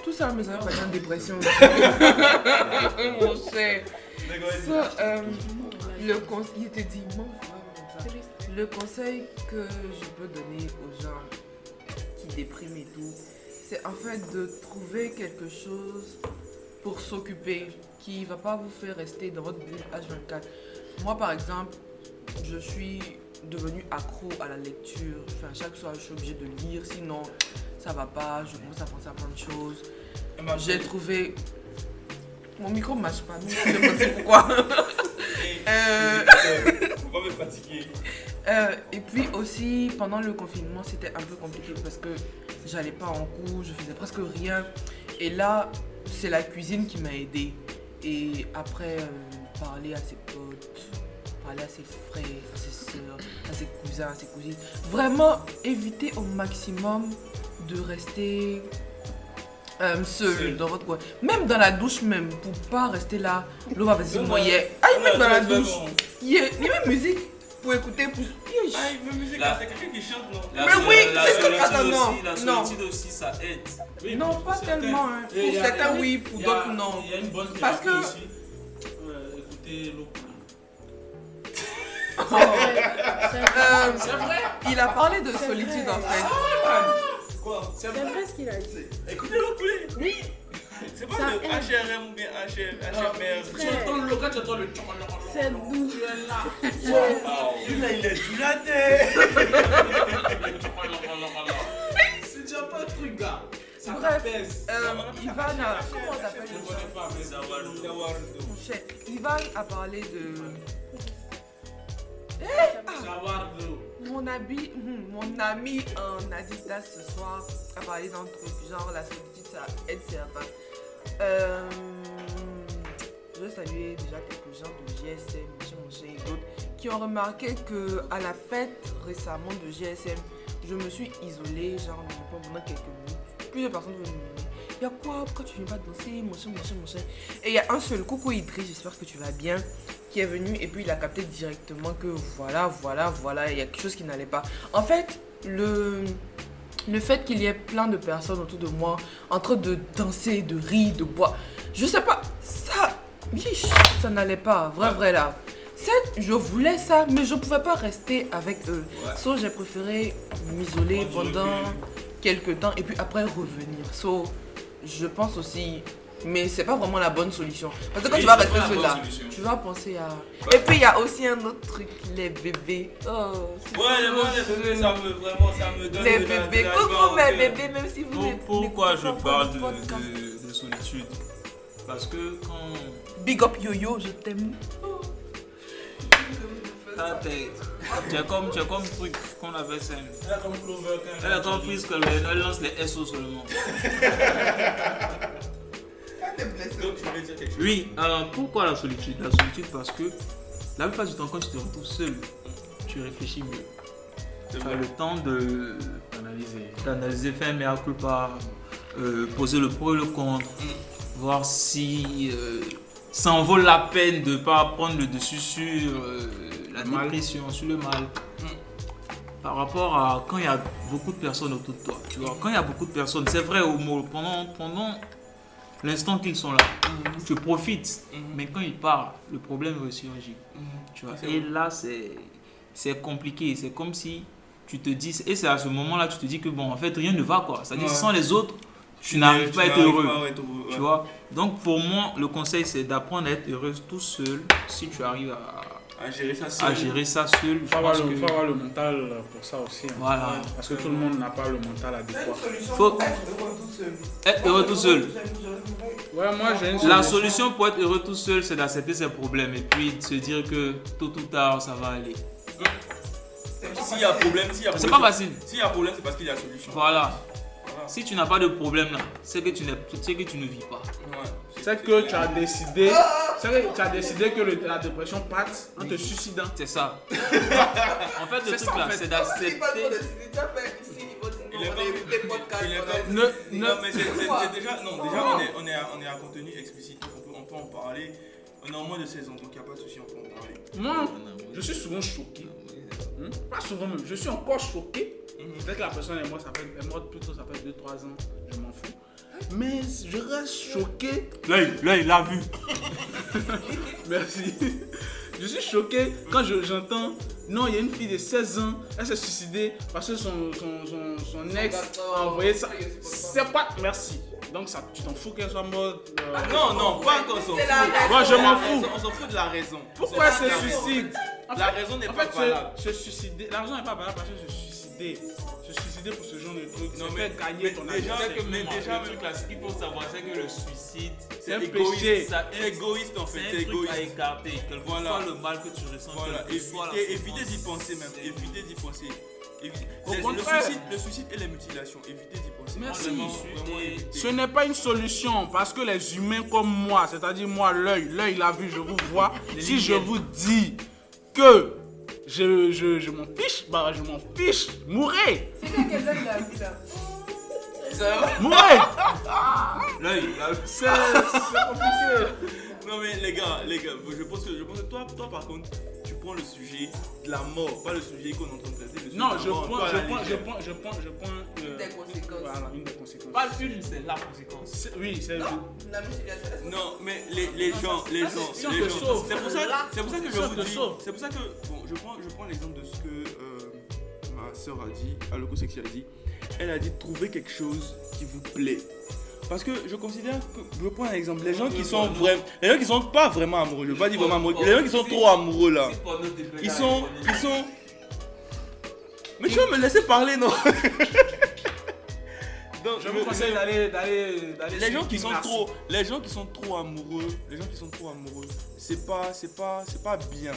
Tout ça me fait en dépression. Mon cher. D'accord, vas-y. So, euh, le conseil, il te dit, mon frère, comme ça. Le conseil que je peux donner aux gens qui dépriment et tout, c'est en fait de trouver quelque chose pour s'occuper qui va pas vous faire rester dans votre bulle H24. Moi, par exemple, je suis devenue accro à la lecture. Enfin, chaque soir, je suis obligée de lire, sinon ça va pas, je commence à penser à plein de choses. J'ai trouvé. Mon micro ne marche pas, donc je sais pas dire pourquoi. Euh, pas me fatiguer. euh, et puis aussi, pendant le confinement, c'était un peu compliqué parce que j'allais pas en cours, je faisais presque rien. Et là, c'est la cuisine qui m'a aidé. Et après, euh, parler à ses potes, parler à ses frères, à ses soeurs, à ses cousins, à ses cousines. Vraiment éviter au maximum de rester euh, seul, dans votre coin. Même dans la douche même, pour pas rester là. L'eau va vas-y, Même dans- même la douche. Il y a même musique pour écouter. Pour... Ah, il veut musique, La- c'est quelqu'un qui chante, non Mais oui, la c'est ce que- attends, non, La non. solitude aussi, ça aide. Oui, Non, pas certains. tellement. hein. Pour a- certains, oui, pour d'autres, non. Il y a une bonne Parce que- aussi. Euh, écoutez l'eau couler. Euh, Il a parlé de C'est solitude vrai. en fait. Quoi? C'est vrai? ce qu'il a dit. Écoutez l'eau couler. Oui. C'est pas le. HRM ou bien HM, HMR. Tu entends le quand tu entends le C'est doux. Tu es là. Là, il est dilaté. C'est déjà pas un truc, gars. Ça Bref, euh, Ivan a. Comment on appelle Je ne le connais pas, mais Mon chef. Ivan a parlé de. Jawardo. Mon ami, hum, mon ami en Adidas ce soir a parlé d'un truc genre la solitude ça aide certains. Euh, je veux saluer déjà quelques gens de GSM, machin, machin et d'autres qui ont remarqué que à la fête récemment de GSM, je me suis isolée, genre pendant quelques minutes. Plusieurs personnes venaient me demander Y'a quoi? Pourquoi tu viens pas danser? Machin, machin, machin. Et il y a un seul, coucou Idriss, j'espère que tu vas bien, qui est venu et puis il a capté directement que voilà, voilà, voilà, il y a quelque chose qui n'allait pas. En fait, le, le fait qu'il y ait plein de personnes autour de moi en train de danser, de rire, de boire, je sais pas, ça, ça n'allait pas, vrai, vrai là. Certes, je voulais ça, mais je pouvais pas rester avec eux. Ouais. So, j'ai préféré m'isoler pendant quelques temps et puis après revenir. So, je pense aussi, mais c'est pas vraiment la bonne solution. Parce que quand Oui, tu vas rester là, solution. tu vas penser à. Et puis il y a aussi un autre truc, les bébés. Oh, Ouais, les moi, les bébés, ça me vraiment, ça me donne les de bébés, la coucou mes bébés, même si vous n'êtes- Pourquoi je parle le de, podcast? de, de solitude? Parce que quand Big up yo-yo, je t'aime. ta tête, tu es comme, es comme truc qu'on avait ça. Elle a comme Clover quand Elle a compris ce qu'elle elle lance les SO seulement. Donc tu voulais dire quelque chose. Oui, alors pourquoi la solitude? La solitude parce que la plupart du temps quand tu te retrouves seul, tu réfléchis mieux. Tu as le temps de d'analyser, d'analyser, faire un mea culpa, euh, poser le pour et le contre, voir si euh, ça en vaut la peine de ne pas prendre le dessus sur euh, la Mal. dépression, sur le mal. Par rapport à quand il y a beaucoup de personnes autour de toi, tu vois, quand il y a beaucoup de personnes, c'est vrai au mot, pendant, pendant l'instant qu'ils sont là, tu profites, mais quand ils partent, le problème ressurgit. Tu vois. Et là, c'est compliqué. C'est comme si tu te dis, et c'est à ce moment-là que tu te dis que bon, en fait, rien ne va quoi. C'est-à-dire, Ouais. sans les autres, tu n'arrives pas à être heureux. pas ouais. Tu vois. Donc, pour moi, le conseil, c'est d'apprendre à être heureuse tout seul. Si tu arrives à, À gérer ça seul. à gérer ça seul, je faut avoir, le, que. faut avoir le mental pour ça aussi. hein. Voilà. Parce que tout le monde n'a pas le mental adéquat. Faut être heureux tout seul. Ouais, moi j'ai une La solution. pour être heureux tout seul, c'est d'accepter ses problèmes et puis de se dire que tôt ou tard, ça va aller. S'il y a problème, s'il y a C'est problème. pas facile. S'il y a problème, c'est parce qu'il y a solution. Voilà. Si tu n'as pas de problème là, c'est que tu n'es, c'est que tu ne vis pas. Ouais. C'est que tu as décidé, c'est que tu as décidé que le- la dépression parte en te suicidant. C'est ça. en fait, le C'est truc ça, en là, fait. c'est d'accepter. Il est comme- il est comme- Ne, ne, Non, mais c'est c'est- c'est déjà. Non, déjà, on est, on est, à, on est à contenu explicite. On peut, on peut en parler. On est en moins de 16 ans, donc il n'y a pas de souci, on peut en parler. moi, je suis souvent choqué. Hmm? Pas souvent même, je suis encore choqué. Peut-être que la personne est morte, ça fait, est morte plutôt, ça fait 2-3 ans, je m'en fous. Mais je reste choqué. Là, il- là, il l'a vu. Merci. Je suis choqué quand je- j'entends non, il y a une fille de 16 ans, elle s'est suicidée parce que son, son, son, son ex a envoyé ça. C'est pas. Merci. Donc ça, tu t'en fous qu'elle soit morte euh, Non, non, pas qu'on s'en fout. Moi, je m'en fous. On s'en fout de la raison. Pourquoi elle se suicide? En La fait- raison n'est en pas fait, valable. se, se suicider, l'argent n'est pas valable parce que se suicider. Pour ce genre de truc. Non, mais- gagner mais ton déjà, que mais déjà, truc là, ce qu'il faut savoir, c'est que le suicide, C'est un égoïste, C'est égoïste, en fait, C'est truc à égoïste. écarter. Quel que soit le mal que tu ressens, Voilà, évitez, d'y penser même, évitez d'y penser. Le suicide, le suicide et les mutilations, évitez d'y penser. Merci. Vraiment, vraiment. Ce n'est pas une solution parce que les humains comme moi, c'est-à-dire moi, l'œil, l'œil l'a vu, je vous vois. si je vous dis que je, je, je m'en fiche, bah je m'en fiche, mourrez, C'est qui l'a vu là. mourrez. L'œil, là, C'est compliqué. Non mais les gars, les gars, je pense que, je pense que toi, toi par contre, prends le sujet de la mort, pas le sujet qu'on est en train de traiter. le sujet Non, de la je mort, prends, je la prends, je prends, je prends, je prends. euh, Des conséquences. Voilà, une des conséquences. pas une, c'est la conséquence. Oui, c'est. La mutilation. Non, mais les, les gens, les gens, si les gens. C'est pour ça, c'est pour ça que je vous dis. C'est pour ça que bon, je prends, je prends l'exemple de ce que euh, ma soeur a dit, Aloko Sexy a dit. Elle a dit trouver quelque chose qui vous plaît. Parce que je considère que, je prends un exemple, les gens qui sont vraiment, les gens qui sont pas vraiment amoureux, je veux pas dire vraiment amoureux, les gens qui sont trop amoureux là, ils sont, ils sont. Mais tu vas me laisser parler non? Donc, Je vous conseille d'aller, d'aller, d'aller. les gens qui sont Merci. trop les gens qui sont trop amoureux les gens qui sont trop amoureux c'est pas c'est pas c'est pas bien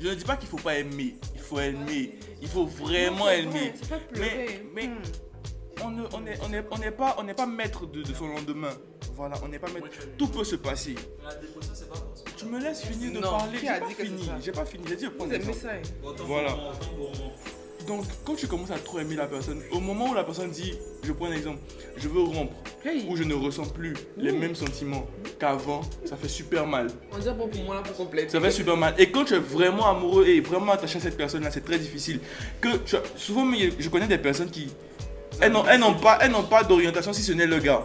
je ne dis pas qu'il faut pas aimer il faut aimer il faut vraiment aimer mais on ne on est on est on n'est pas on n'est pas maître de, de son lendemain. Voilà on n'est pas maître. Tout peut se passer. La dépression, c'est pas tu me laisses finir de Non, parler. J'ai pas fini. j'ai pas fini. J'ai dit je prends Voilà. donc quand tu commences à trop aimer la personne au moment où la personne dit je prends un exemple je veux rompre Hey. où je ne ressens plus les mêmes sentiments qu'avant ça fait super mal. On dirait bon pour moi là pour compléter. Ça fait super mal. Et quand tu es vraiment amoureux et vraiment attaché à cette personne-là, c'est très difficile. Que tu as- souvent, mais je connais des personnes qui, elles n'ont, elles n'ont pas, elles n'ont pas d'orientation si ce n'est le gars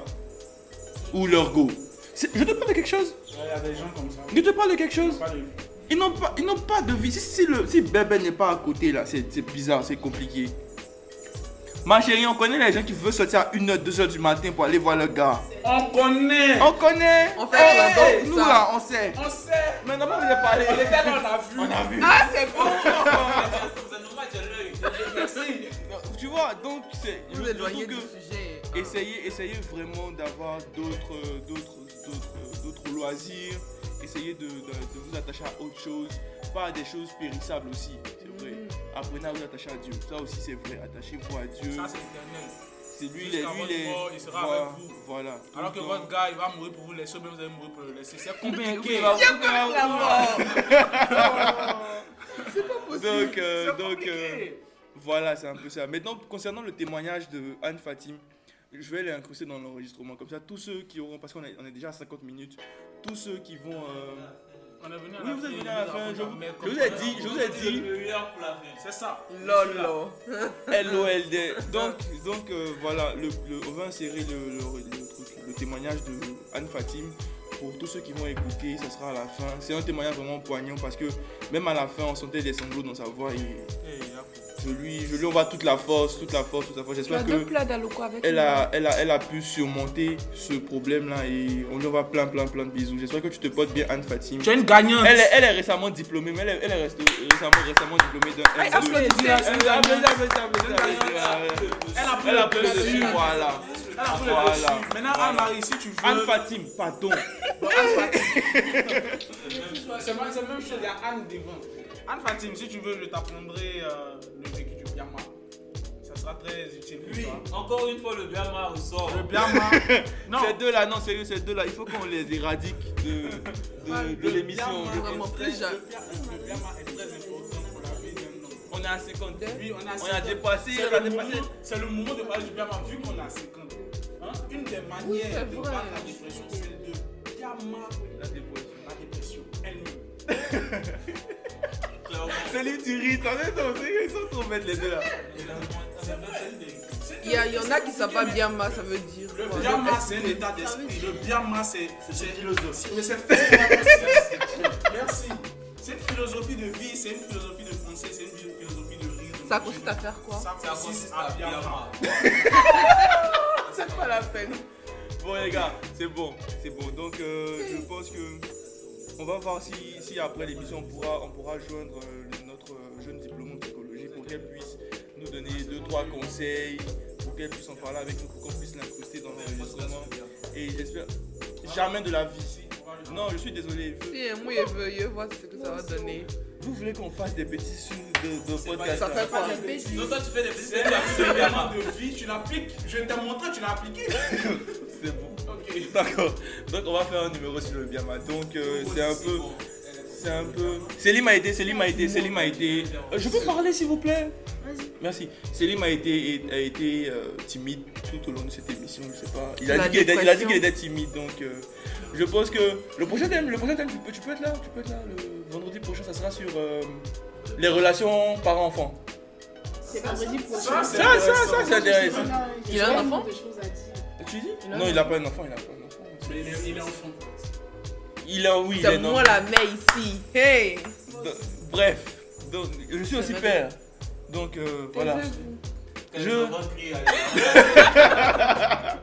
ou leur go. C'est- Je te parle de quelque chose. Il y a des gens comme ça. Je te parle de quelque chose. Pas de- Ils n'ont pas, ils n'ont pas de vie. Si, si le, si bébé n'est pas à côté là, c'est, c'est bizarre, c'est compliqué. Ma chérie, on connaît les gens qui veulent sortir à 1h, 2h du matin pour aller voir le gars. On connaît. On connaît. On fait danse, nous ça? là, on sait. On sait. Maintenant, vous avez parlé. Les gars, on a vu. On a vu. Ah, c'est bon. Tu vois, donc c'est. Vous éloignez du que sujet. Essayez, essayez vraiment d'avoir d'autres, d'autres, d'autres, d'autres loisirs. Essayez de, de- de vous attacher à autre chose, pas à des choses périssables aussi. C'est vrai. Apprenez à vous attacher à Dieu. Ça aussi c'est vrai. Attachez-vous à Dieu. Ça, c'est éternel. C'est lui, il est, lui, votre il est. mort, il sera voilà, avec vous. Voilà. Alors que Donc, votre gars, il va mourir pour vous laisser, mais vous allez mourir pour le laisser. C'est Combien compliqué. il va- Donc, euh, C'est donc compliqué. euh, voilà, c'est un peu ça. Maintenant, concernant le témoignage de Anne Fatim, je vais l'incruster dans l'enregistrement. Comme ça, tous ceux qui auront, parce qu'on est, on est déjà à 50 minutes, tous ceux qui vont. euh, On est venu à Oui, la vous êtes venu à la fin. Je, vous- je vous ai dit, je vous ai dit dit. Le meilleur pour la fin. C'est ça. Lolo. LOLD. Donc, donc euh, voilà, le, le- on va insérer le, le, le truc, le témoignage de Anne Fatim. Pour tous ceux qui vont écouter, ça sera à la fin. C'est un témoignage vraiment poignant parce que même à la fin, on sentait des sanglots dans sa voix et Eh. Je lui, je lui envoie toute la force, toute la force, toute la force. J'espère que avec elle a, elle, a, elle a pu surmonter ce problème-là et on lui envoie plein, plein, plein de bisous. J'espère que tu te portes bien, Anne Fatim. Tu es une gagnante. Elle est, elle est récemment diplômée, mais elle est, elle est restée- récemment, récemment diplômée d'un Hey, M2. applaudissez, Elle a applaudissez, applaudissez, applaudissez, applaudissez. Elle a pris Elle a le pris le dessus. dessus, voilà. Elle a pris le Voilà. Maintenant, Anne-Marie, si tu veux. Anne Fatim, pardon. Anne Fatim. C'est même c'est la même chose, il y a Anne devant. Anne Fatim, si tu veux, je t'apprendrai euh, le vécu du Biama. Ça sera très utile pour Oui, toi. encore une fois, le Biama ressort. Le Biama. Non, Ces deux-là, non, sérieux, ces deux-là, il faut qu'on les éradique de, de, de l'émission. Le Biama est très important pour la vie d'un homme. On est à 50. Oui, on a, On a dépassé, c'est on a le dépassé. moment- C'est le moment de parler du Biama vu qu'on a 50. Hein? Une des manières Oui, de vrai. battre la dépression, c'est de Biama La dépression. la dépression elle-même. C'est lui, tu ris, t'en es, ils sont trop bêtes les deux là. Il y, a- il y en a qui savent pas bien ma, ça veut dire. Le quoi? Biama, c'est un état d'esprit. Le Biama, c'est c'est philosophie. Mais c'est Merci. C'est une philosophie de vie, c'est une philosophie de pensée, c'est une philosophie de rire. de Ça consiste à faire quoi? Ça consiste à Biama. Biama. C'est pas la peine. Bon les gars, c'est bon, c'est bon. Donc euh, je pense que on va voir si, si après l'émission on pourra, on pourra joindre euh, notre euh, jeune diplômé en psychologie pour qu'elle puisse nous donner deux, trois conseils pour qu'elle puisse en parler avec nous, pour qu'on puisse l'incruster dans l'enregistrement. Et j'espère. Jamais de la vie. Non, je suis désolé. je- Si, moi, je veux, je vois ce que ça va donner. Vous voulez qu'on fasse des petits sous de, de podcast Ça là fait quoi? Non, toi, tu fais des petits C'est un de vie, tu l'appliques. Je t'ai montré, tu l'as appliqué. C'est bon. D'accord. Donc on va faire un numéro sur le Biama. Donc euh, c'est un peu. C'est un peu. Céline m'a aidé, Céline m'a aidé, Céline m'a aidé. Euh, je peux parler s'il vous plaît Merci. Céline a été, a été euh, timide tout au long de cette émission, je sais pas. Il a dit qu'il était, il a dit dépression. qu'il était timide, donc euh, je pense que le prochain thème, le prochain thème, tu peux, tu peux être là, tu peux être là. Le vendredi prochain, ça sera sur euh, les relations parents-enfants. C'est vendredi prochain. Ça, ça, ça, ça, c'est intéressant. Il a un enfant Tu dis a Non, il n'a pas un enfant, il n'a pas un enfant. Mais il est, il est enfant. Il a, oui, il est moi la mère ici. Hey Donc, Bref, donc, je suis aussi père. Donc euh, voilà. Je...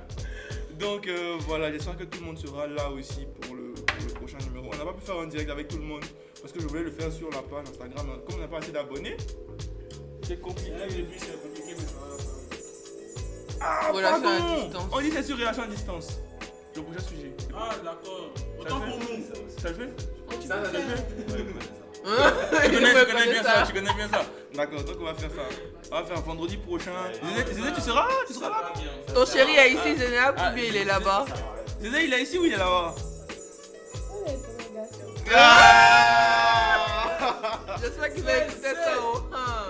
Donc euh, voilà, j'espère que tout le monde sera là aussi pour le, pour le prochain numéro. On n'a pas pu faire un direct avec tout le monde parce que je voulais le faire sur la page Instagram. Comme on n'a pas assez d'abonnés, c'est compliqué. Ah, Relation à distance. On dit c'est sur relation à distance. Le prochain sujet. Ah, d'accord. Autant le pour nous. Ça le fait Ça, fait. Tu connais, bien ça. ça, tu connais bien ça. D'accord, donc on va faire ça. On va faire vendredi prochain. Zézé, Zézé, tu seras là Tu seras là Ton chéri est ici, Zénéab, ou bien il est là-bas Zézé, il est ici ou il est là-bas? J'espère qu'il va écouter ça. Ah.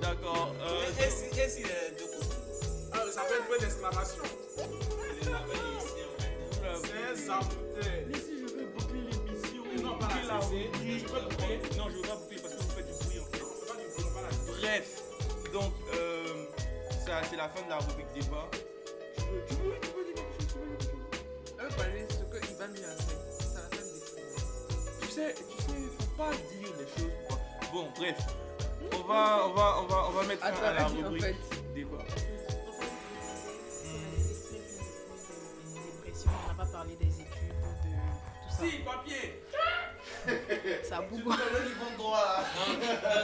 D'accord. euh, Et si, et si ça fait un peu d'exclamation. C'est ça, Mais si je veux boucler l'émission, Non, pas la je peux le boucler. Non, je veux pas boucler parce que vous faites du bruit en fait. Bref, donc euh, ça c'est la fin de la rubrique débat. Tu veux, tu veux, tu veux dire quelque chose, tu veux dire quelque chose? Elle veut parler de ce que Ivan lui a fait. Ça la fait Tu sais, tu sais, faut pas dire les choses. Bon, bref, on va, on va, on va, on va mettre fin à la rubrique fait. débat. Pas parlé des études, de tout ça. Si, papier. Ça bouge.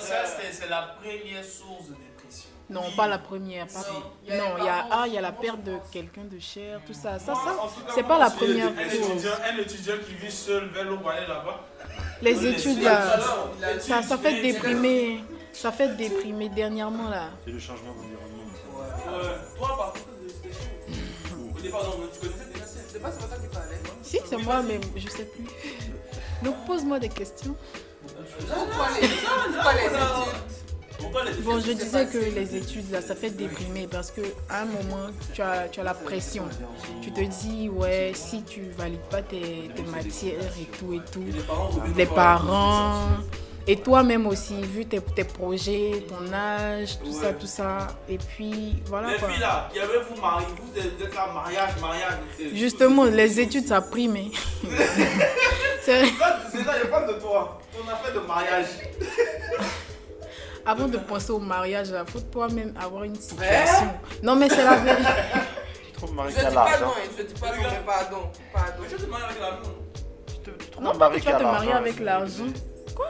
ça, c'est- la première source de dépression. Non, pas la première. Pas... Si. Non, il y a ah, il y a la perte de quelqu'un de cher, tout ça. Ça, ça, c'est pas la première Un cause. étudiant, un étudiant qui vit seul vers aller là-bas. Les études là, ça, ça fait déprimer. Ça fait déprimer dernièrement là. C'est le changement d'environnement. Ouais. Toi, par contre. Au départ, non, tu ça. C'est pas ce matin qu'il parlait. Si, c'est moi, mais je sais plus. Donc pose-moi des questions. Pourquoi les, pourquoi les études Pourquoi les Bon, je disais que les études là, ça fait déprimer parce que à un moment, tu as, tu as la pression. Tu te dis, ouais, si tu valides pas tes, tes matières et tout et tout, les parents et toi-même aussi, vu tes, tes projets, ton âge, tout ça, tout ça. Et puis voilà Les quoi. filles là, qui avaient vous marié, vous êtes là, mariage, mariage. Justement, les études, ça prime. hein. C'est C'est ça, je parle de toi. Ton affaire de mariage. avant de penser au mariage, il faut toi-même avoir une situation. Non, mais c'est la vérité. Tu trouves Je Marie dis qui a pas non, l'argent je dis pas non, mais pardon. Pardon. Mais te avec trouves Non, pas que tu vas te marier l'argent. avec l'argent. Quoi?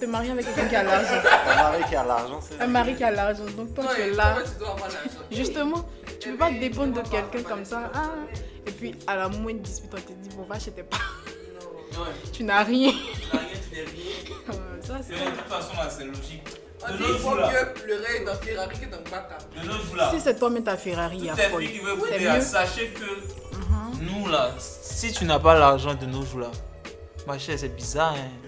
Te marier avec quelqu'un qui a l'argent. Un mari qui a l'argent, c'est. Un mari qui a l'argent. Donc toi, tu es là. toi, tu dois avoir l'argent. Justement, tu peux pas dépendre de quelqu'un comme ça. Ah. Et puis, à la moindre dispute, on te dit, bon, va chez tes parents. Tu n'as rien. Tu n'as rien, tu n'es rien. Ça, c'est De toute façon, là, c'est logique. On dit faut mieux pleurer dans Ferrari que dans de nos jours, là, Si c'est toi-même ta Ferrari, il y a toutes les filles qui veulent écouter, là, mieux. sachez que Mhm. nous, là, si tu n'as pas l'argent de nos jours, là, ma chère, c'est bizarre, hein.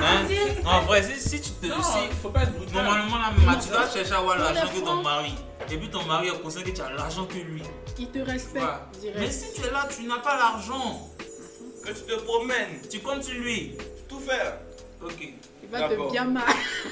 Hein? En vrai, si, si tu te. Non, si, il faut pas être brutal. normalement, là, tu dois chercher à avoir l'argent que ton mari. Et puis ton mari est conscient que tu as l'argent que lui. Il te respecte. Mais si tu es là, tu n'as pas l'argent. Que tu te promènes, Tu comptes sur lui. tout faire. Ok. Il va D'accord. te bien mal.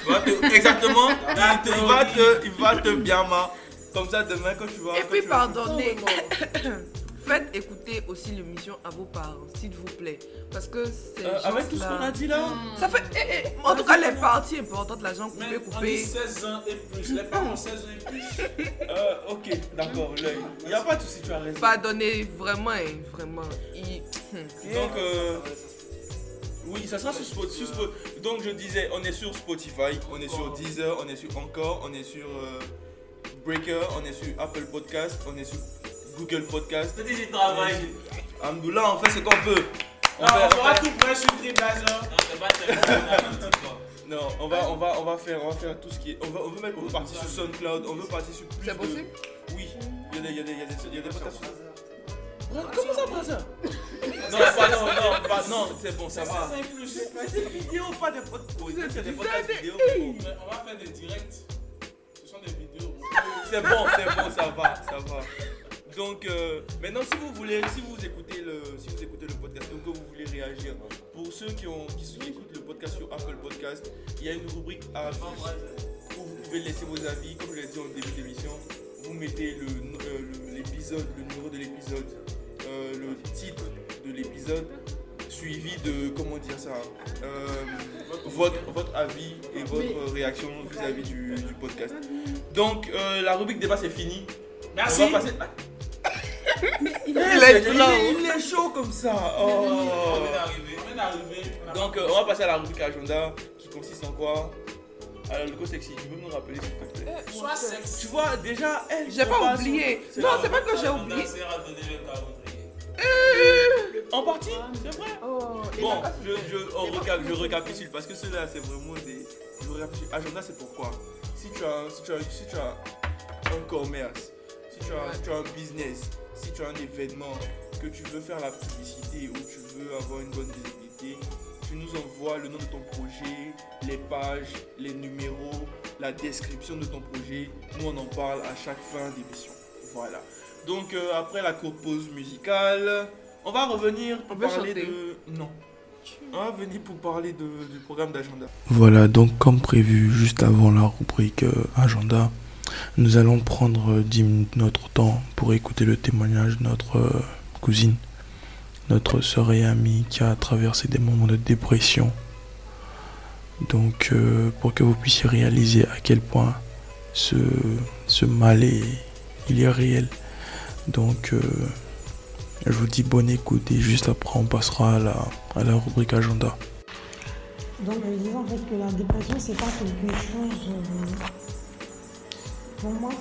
Il va te- Exactement, il, te- il va te, il va te bien marre. Comme ça, demain, quand tu vas. Et puis, pardonnez. Faites écouter aussi l'émission à vos parents, s'il vous plaît. Parce que c'est. Euh, avec tout ce qu'on a dit là Ça fait. eh, eh, en tout cas, les parties importantes, l'argent Mais coupé, on dit coupé. 16 ans et plus. Les parents ont 16 ans et plus. Euh, ok, d'accord, l'œil. Il n'y a pas de souci, tu as raison. Pardonnez, vraiment, hein, vraiment. Il- hum. Donc, euh, Oui, ça sera sur Spotify. Donc je disais, on est sur Spotify, on est sur Deezer, on est sur Encore, on est sur euh, Breaker, on est sur Apple Podcast, on est sur Google Podcast. Petit du travail. Alhamdoulilah, on fait ce qu'on peut. On Non, fait- on on fera fait- tout près sur TripAdvisor. Non, c'est pas très bon. Non, on va, on va, on va faire, on va faire tout ce qui est. On va, on veut on veut partir sur SoundCloud, on veut partir sur plus C'est de- possible? Oui, il y a des, il y a des, il y a des, il y a des podcasts. Comment ça, Braza Non, pas, non, non, pas, non, c'est bon, ça va. C'est des vidéos, pas des podcasts. Oui, c'est des podcasts vidéo. on va faire des directs. Ce sont des vidéos. C'est bon, c'est bon, ça va, ça va. Donc euh, maintenant, si vous voulez, si vous écoutez le, si vous écoutez le podcast, donc que vous voulez réagir, pour ceux qui ont, qui, qui écoutent le podcast sur Apple Podcast, il y a une rubrique à où vous pouvez laisser vos avis, comme je l'ai dit en début d'émission. Vous mettez le, euh, l'épisode, le numéro de l'épisode, euh, le titre de l'épisode, suivi de comment dire ça, votre, votre avis et votre réaction vis-à-vis du, du podcast. Donc la rubrique débat c'est fini. Merci. On va passer. Il est est il, là. est- il est chaud comme ça. Oh. On vient d'arriver. On vient d'arriver. On a- Donc euh, on va passer à la rubrique agenda qui consiste en quoi? Alors le sexy, tu peux nous rappeler s'il te plaît? Sois sexe. Tu vois déjà elle. J'ai pas oublié. Non, c'est pas que j'ai oublié. calendrier. En partie, c'est vrai. Oh, Bon, je, je, on recap- je récapitule parce que cela c'est vraiment des. Je récapitule. Agenda c'est pourquoi? Si tu as, si tu as, si tu as un commerce, tu, as, si tu as un business, si tu as un événement, que tu veux faire la publicité ou tu veux avoir une bonne visibilité, tu nous envoies le nom de ton projet, les pages, les numéros, la description de ton projet. Nous on en parle à chaque fin d'émission. Voilà. Donc euh, après la courte pause musicale, on va revenir pour On parler chanter. de. Non. On va venir pour parler de- du programme d'agenda. Voilà, donc comme prévu juste avant la rubrique euh, agenda, nous allons prendre euh, 10 minutes de notre temps pour écouter le témoignage de notre euh, cousine, notre sœur et amie qui a traversé des moments de dépression. Donc euh, pour que vous puissiez réaliser à quel point ce, mal est, il est réel. Donc euh, je vous dis bonne écoute et juste après on passera à la, rubrique agenda. Donc je en fait que la dépression c'est pas quelque chose. euh, pour moi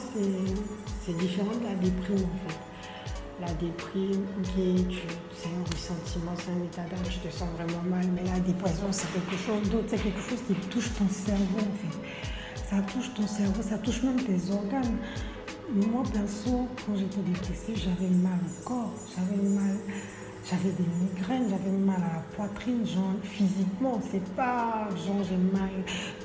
c'est différent de la déprime en fait. La déprime, ok, c'est un ressentiment, c'est un état d'âme, tu te sens vraiment mal, mais la dépression c'est quelque chose d'autre, c'est quelque chose qui touche ton cerveau en fait. Ça touche ton cerveau, ça touche même tes organes. Moi perso, quand j'étais dépressive, j'avais mal au corps, j'avais mal, j'avais des migraines, j'avais mal à la poitrine, genre physiquement, c'est pas genre j'ai mal,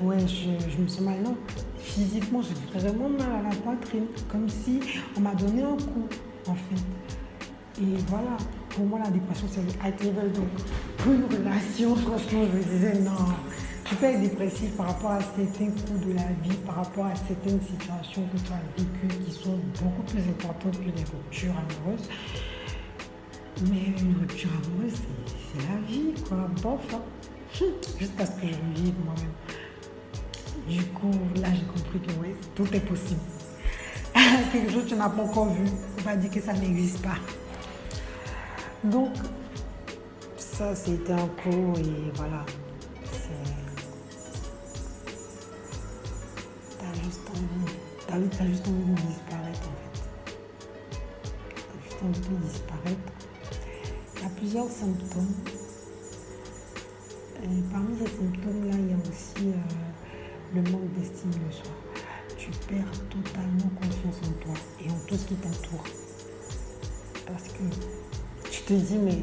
ouais, je, me sens mal, non. Physiquement, j'ai vraiment mal à la poitrine, comme si on m'a donné un coup, en fait. Et voilà, pour moi, la dépression, c'est high level. Donc, pour une relation, franchement, je me disais, non, tu peux être dépressif par rapport à certains coups de la vie, par rapport à certaines situations que tu as vécues qui sont beaucoup plus importantes que les ruptures amoureuses. Mais une rupture amoureuse, c'est la vie, quoi. Bof, hein. Jusqu'à ce que je vive moi-même. Du coup, là, j'ai compris que ouais, tout est possible. Quelque chose que tu n'as pas encore vu, on va dire que ça n'existe pas. Donc, ça, c'était un coup et voilà. T'as juste envie. T'as juste envie de disparaître en fait. T'as juste envie de disparaître. A plusieurs symptômes. Et parmi ces symptômes-là, il y a aussi euh, le manque d'estime de soi. Tu perds totalement confiance en toi et en tout ce qui t'entoure. Parce que tu te dis, mais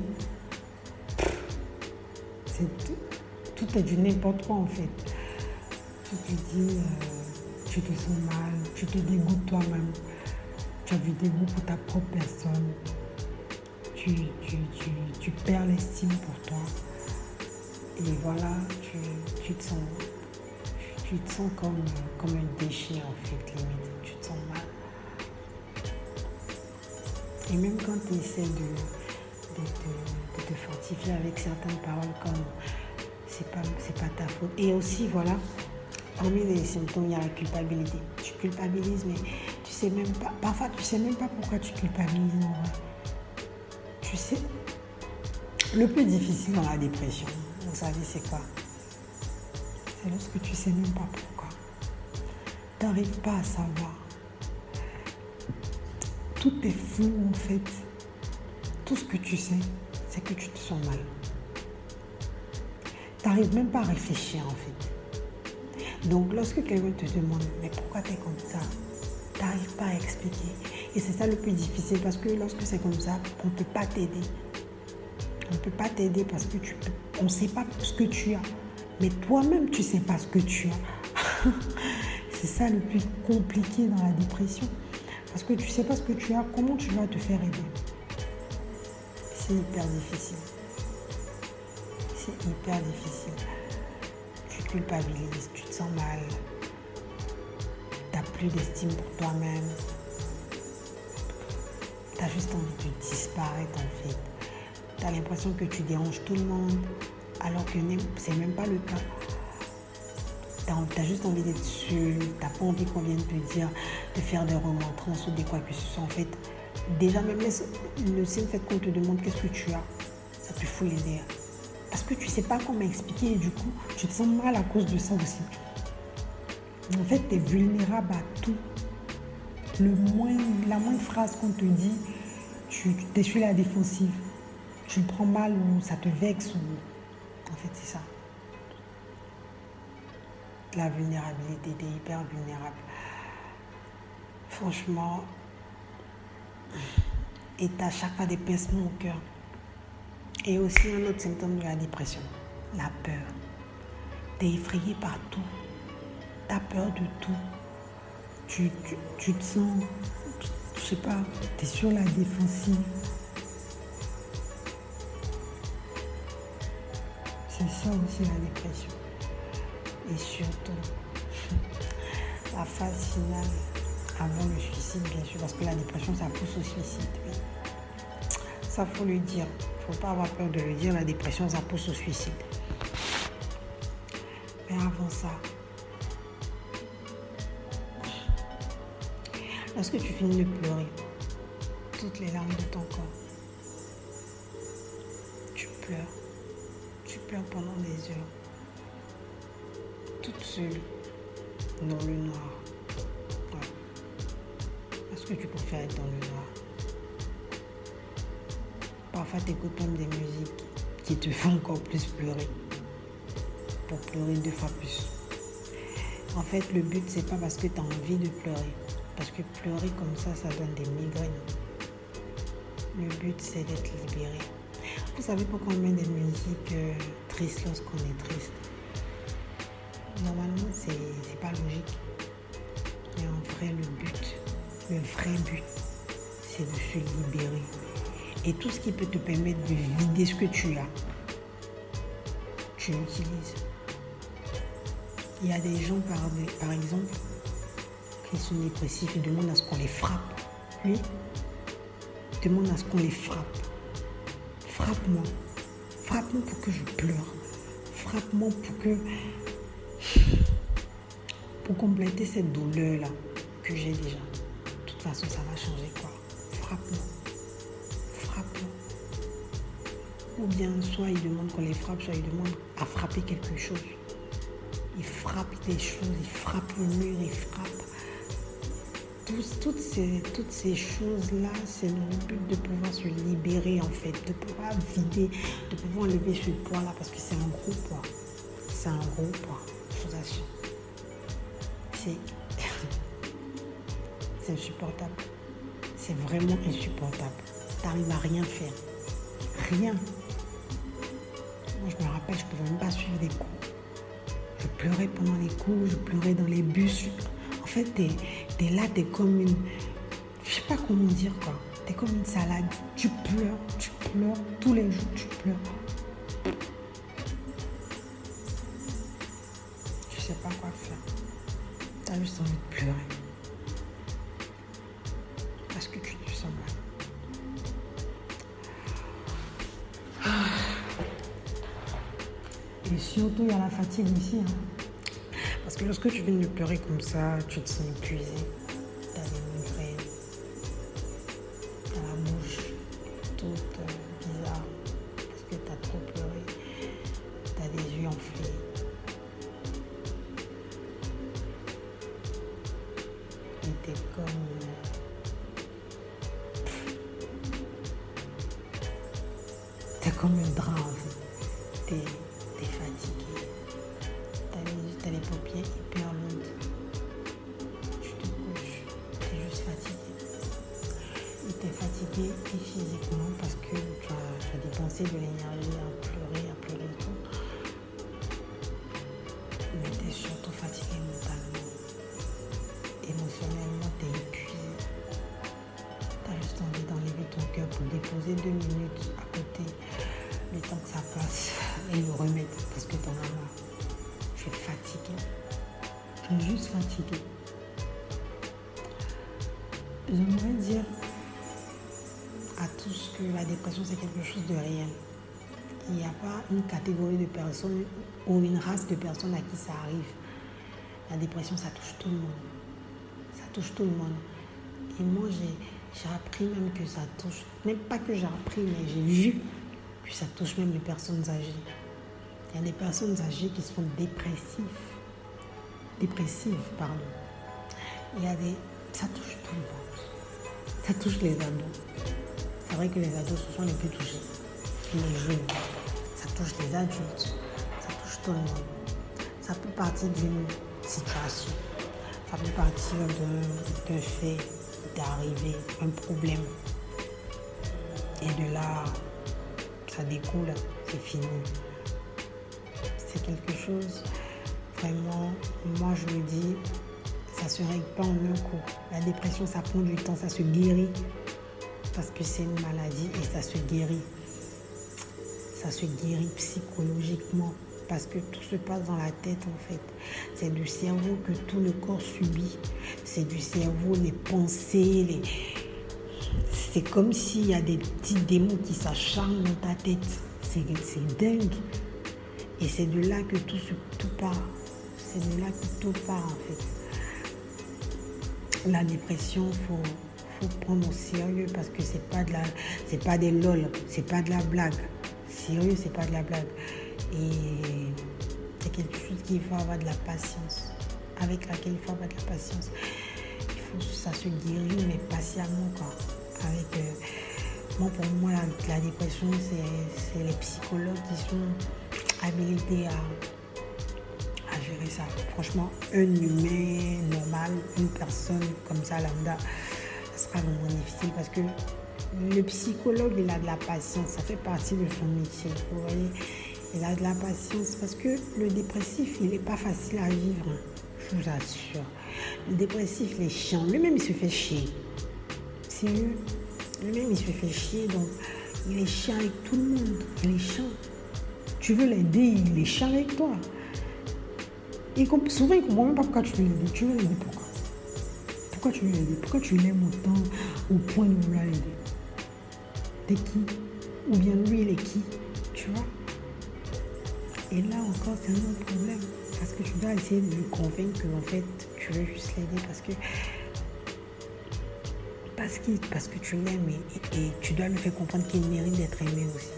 tout est du n'importe quoi en fait. Tu te dis, euh, tu te sens mal, tu te dégoûtes toi-même. Tu as du dégoût pour ta propre personne. Tu, tu, tu, tu perds l'estime pour toi. Et voilà, tu, te sens tu, te sens comme, comme un déchet en fait, limite. Tu te sens mal. Et même quand tu essaies de, de, te- de te fortifier avec certaines paroles comme c'est pas, c'est pas ta faute. Et aussi, voilà, parmi les symptômes, il y a la culpabilité. Tu culpabilises, mais tu sais même pas, parfois tu sais même pas pourquoi tu culpabilises. Sais, le plus difficile dans la dépression, Vous savez, c'est quoi? C'est lorsque tu sais même pas pourquoi. Tu n'arrives pas à savoir. Tout est flou en fait. Tout ce que tu sais, c'est que tu te sens mal. Tu n'arrives même pas à réfléchir en fait. Donc lorsque quelqu'un te demande, mais pourquoi tu es comme ça? Tu n'arrives pas à expliquer. Et c'est ça le plus difficile parce que lorsque c'est comme ça, on ne peut pas t'aider. On ne peut pas t'aider parce que tu on ne sait pas ce que tu as. Mais toi-même, tu ne sais pas ce que tu as. c'est ça le plus compliqué dans la dépression. Parce que tu ne sais pas ce que tu as, comment tu vas te faire aider? C'est hyper difficile. C'est hyper difficile. Tu culpabilises, tu te sens mal. Tu n'as plus d'estime pour toi-même. Tu as juste envie de disparaître en fait. Tu as l'impression que tu déranges tout le monde, alors que c'est même pas le cas. Tu as, juste envie d'être seul, tu n'as pas envie qu'on vienne te dire de faire des remontrances ou des quoi que ce soit. En fait, déjà, même le simple fait qu'on te demande qu'est-ce que tu as, ça te fout les nerfs. Parce que tu ne sais pas comment expliquer et du coup, tu te sens mal à cause de ça aussi. En fait, tu es vulnérable à tout. Le moins, la moindre phrase qu'on te dit, tu, tu es sur la défensive. Tu le prends mal ou ça te vexe. Ou... En fait, c'est ça la vulnérabilité, t'es hyper vulnérable. Franchement, et t'as chaque fois des pincements au cœur. Et aussi un autre symptôme de la dépression, la peur. T'es effrayé par tout. T'as peur de tout. Tu, tu, te sens, je sais pas, t'es sur la défensive. C'est ça aussi la dépression et surtout la phase finale avant le suicide, bien sûr, parce que la dépression, ça pousse au suicide. Ça, faut le dire. faut pas avoir peur de le dire. La dépression, ça pousse au suicide. Mais avant ça, lorsque tu finis de pleurer, toutes les larmes de ton corps, tu pleures. Tu pleures pendant des heures toute seule dans le noir. Est-ce que tu préfères être dans le noir Parfois, tu écoutes même des musiques qui te font encore plus pleurer. Pour pleurer deux fois plus. En fait, le but, c'est pas parce que tu as envie de pleurer. Parce que pleurer comme ça, ça donne des migraines. Le but, c'est d'être libéré. Vous savez pourquoi on met des musiques euh, tristes lorsqu'on est triste? Normalement, c'est pas logique. Mais en vrai, le but, le vrai but, c'est de se libérer. Et tout ce qui peut te permettre de vider ce que tu as, tu l'utilises. Il y a des gens, par, par exemple, sont dépressifs et demandent à ce qu'on les frappe. Lui, demande à ce qu'on les frappe. Frappe-moi. Frappe-moi pour que je pleure. Frappe-moi pour que pour compléter cette douleur-là que j'ai déjà. De toute façon, ça va changer quoi. Frappe-moi. Frappe-moi. Ou bien, soit il demande qu'on les frappe, soit il demande à frapper quelque chose. Il frappe des choses, il frappe le mur, il toutes ces, toutes ces choses-là, c'est le but de pouvoir se libérer en fait, de pouvoir vider, de pouvoir lever ce poids-là parce que c'est un gros poids. C'est un gros poids, je vous assure. c'est insupportable. C'est vraiment insupportable. T'arrives à rien faire. Rien. Moi, je me rappelle, je pouvais même pas suivre des cours. Je pleurais pendant les cours, je pleurais dans les bus. En fait, t'es es là, t'es comme une. Je sais pas comment dire quoi. T'es comme une salade. Tu pleures, tu pleures. Tous les jours, tu pleures. Je sais pas quoi faire. T'as juste envie de pleurer. Parce que tu te sens mal. Et surtout, il y a la fatigue ici. Hein. Parce que lorsque tu viens de pleurer comme ça, tu te sens épuisé. T'as des migraines. T'as la bouche toute euh, bizarre. Parce que t'as trop pleuré. T'as des yeux enflés. Et t'es comme. Euh, t'es comme un drap en. Que la dépression c'est quelque chose de réel. Il n'y a pas une catégorie de personnes ou une race de personnes à qui ça arrive. La dépression, ça touche tout le monde. Ça touche tout le monde. Et moi, j'ai appris même que ça touche, même pas que j'ai appris, mais j'ai vu que ça touche même les personnes âgées. Il y a des personnes âgées qui sont dépressives. Dépressives, pardon. Il y a des... Ça touche tout le monde. Ça touche les ados. C'est vrai que les ados ce sont les plus touchés. Les jeunes. Ça touche les adultes. Ça touche tout le monde. Ça peut partir d'une situation. Ça peut partir d'un d'un fait d'arriver, un problème. Et de là, ça découle, c'est fini. C'est quelque chose, vraiment, moi je me dis, ça se règle pas en un coup. La dépression, ça prend du temps, ça se guérit. Parce que c'est une maladie et ça se guérit. Ça se guérit psychologiquement. Parce que tout se passe dans la tête en fait. C'est du cerveau que tout le corps subit. C'est du cerveau, les pensées, les... C'est comme s'il y a des petits démons qui s'acharnent dans ta tête. C'est dingue. Et c'est de là que tout, se- tout part. C'est de là que tout part en fait. La dépression, faut, prendre au sérieux parce que c'est pas de la, c'est pas des lol, c'est pas de la blague. Sérieux, c'est pas de la blague. Et c'est quelque chose qu'il faut avoir de la patience, avec laquelle il faut avoir de la patience. Il faut, ça se guérit, mais patiemment quoi. Avec, euh, moi, pour moi, la, dépression, c'est c'est les psychologues qui sont habilités à, à gérer ça. Franchement, un humain normal, une personne comme ça, lambda, sera vraiment difficile parce que le psychologue, il a de la patience. Ça fait partie de son métier. Vous voyez, il a de la patience parce que le dépressif, il n'est pas facile à vivre. hein. Je vous assure. Le dépressif, il est chiant. Lui-même, il se fait chier. Sérieux. Lui-même, il se fait chier. Donc, il est chiant avec tout le monde. Il est chiant. Tu veux l'aider, il est chiant avec toi. Comp- souvent, il ne comprend même pas pourquoi tu veux l'aider. Tu veux l'aider pourquoi Pourquoi tu veux l'aider Pourquoi tu l'aimes autant au point de vouloir l'aider T'es qui? Ou bien lui, il est qui? Tu vois? Et là encore, c'est un autre problème. Parce que tu dois essayer de le convaincre que en fait, tu veux juste l'aider parce que parce, qu'il- parce que tu l'aimes et, et- tu dois lui faire comprendre qu'il mérite d'être aimé aussi.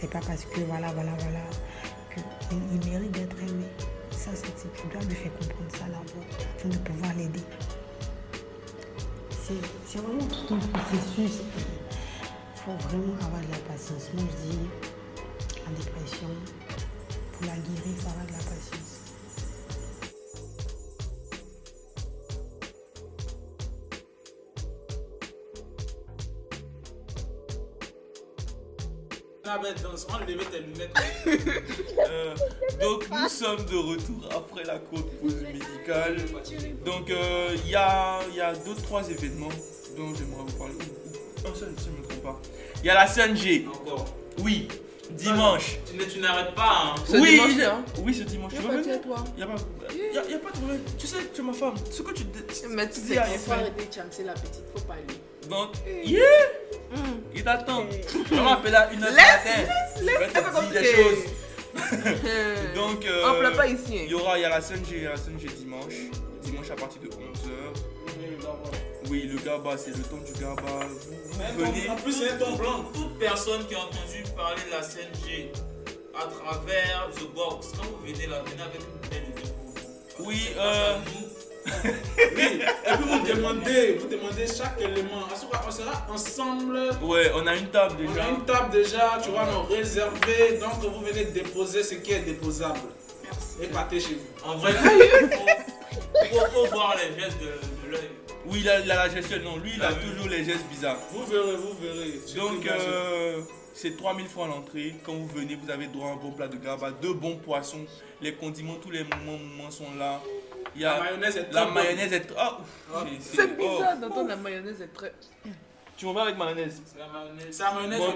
C'est pas parce que voilà, voilà, voilà, qu'il il mérite d'être aimé. Ça, c'est, c'est- tu dois lui faire comprendre ça d'abord afin de pouvoir l'aider. C'est vraiment tout un processus. Il faut vraiment avoir de la patience. Moi, je dis, la dépression, pour la guérir, il faut avoir de la patience. Ah dans enlevez tes lunettes. Euh, donc nous sommes de retour après la courte pause musicale. Donc euh, il y a, il y a deux trois événements dont j'aimerais vous parler. Un seul si je ne me trompe pas. Il y a la CNG. Encore. Oui, dimanche. Tu ne- tu n'arrêtes pas, hein. Ce oui, dimanche, je- là oui, ce dimanche. Y a Tu pas veux de venir toi. Il n'y a, pas- y a- y a pas de problème. Tu sais, tu es ma femme. Ce que tu dis, Mais tu dis sais à qu'il une faut femme. arrêter de chanter la petite, faut pas aller. Donc, yeah Il t'attend. Je m'appelle à une heure du matin. laisse, laisse, des choses. Donc, euh, On pleure pas ici, hein. Il y aura, il y a la CNG, il y a la CNG dimanche. Dimanche à partir de 11h. Oui, le GABA, c'est le temps du GABA. Vous, venez. En plus, c'est un ton blanc. Toute personne qui a entendu parler de la CNG à travers The Box, quand vous venez là, venez avec une de vin pour vous. Oui, euh, Oui, et puis vous demandez, vous demandez chaque élément. À ce moment, on sera ensemble. Ouais, on a une table On déjà. a une table déjà, tu vois, non réservée. Donc vous venez déposer ce qui est déposable. Et partez chez vous. En vrai, il faut, faut voir les gestes de, de l'œil. Oui, il a, il a la gestion. Non, lui, il a Ah oui. toujours les gestes bizarres. Vous verrez, vous verrez. Donc, euh, c'est 3000 francs l'entrée. Quand vous venez, vous avez droit à un bon plat de gaba, deux bons poissons. Les condiments, tous les moments, moments sont là. Il y a La mayonnaise est La très bonne. mayonnaise est. Ouf, Ah. c'est- bizarre oh. d'entendre la mayonnaise est très. Tu m'en vas avec mayonnaise C'est la mayonnaise. C'est la mayonnaise, Bon,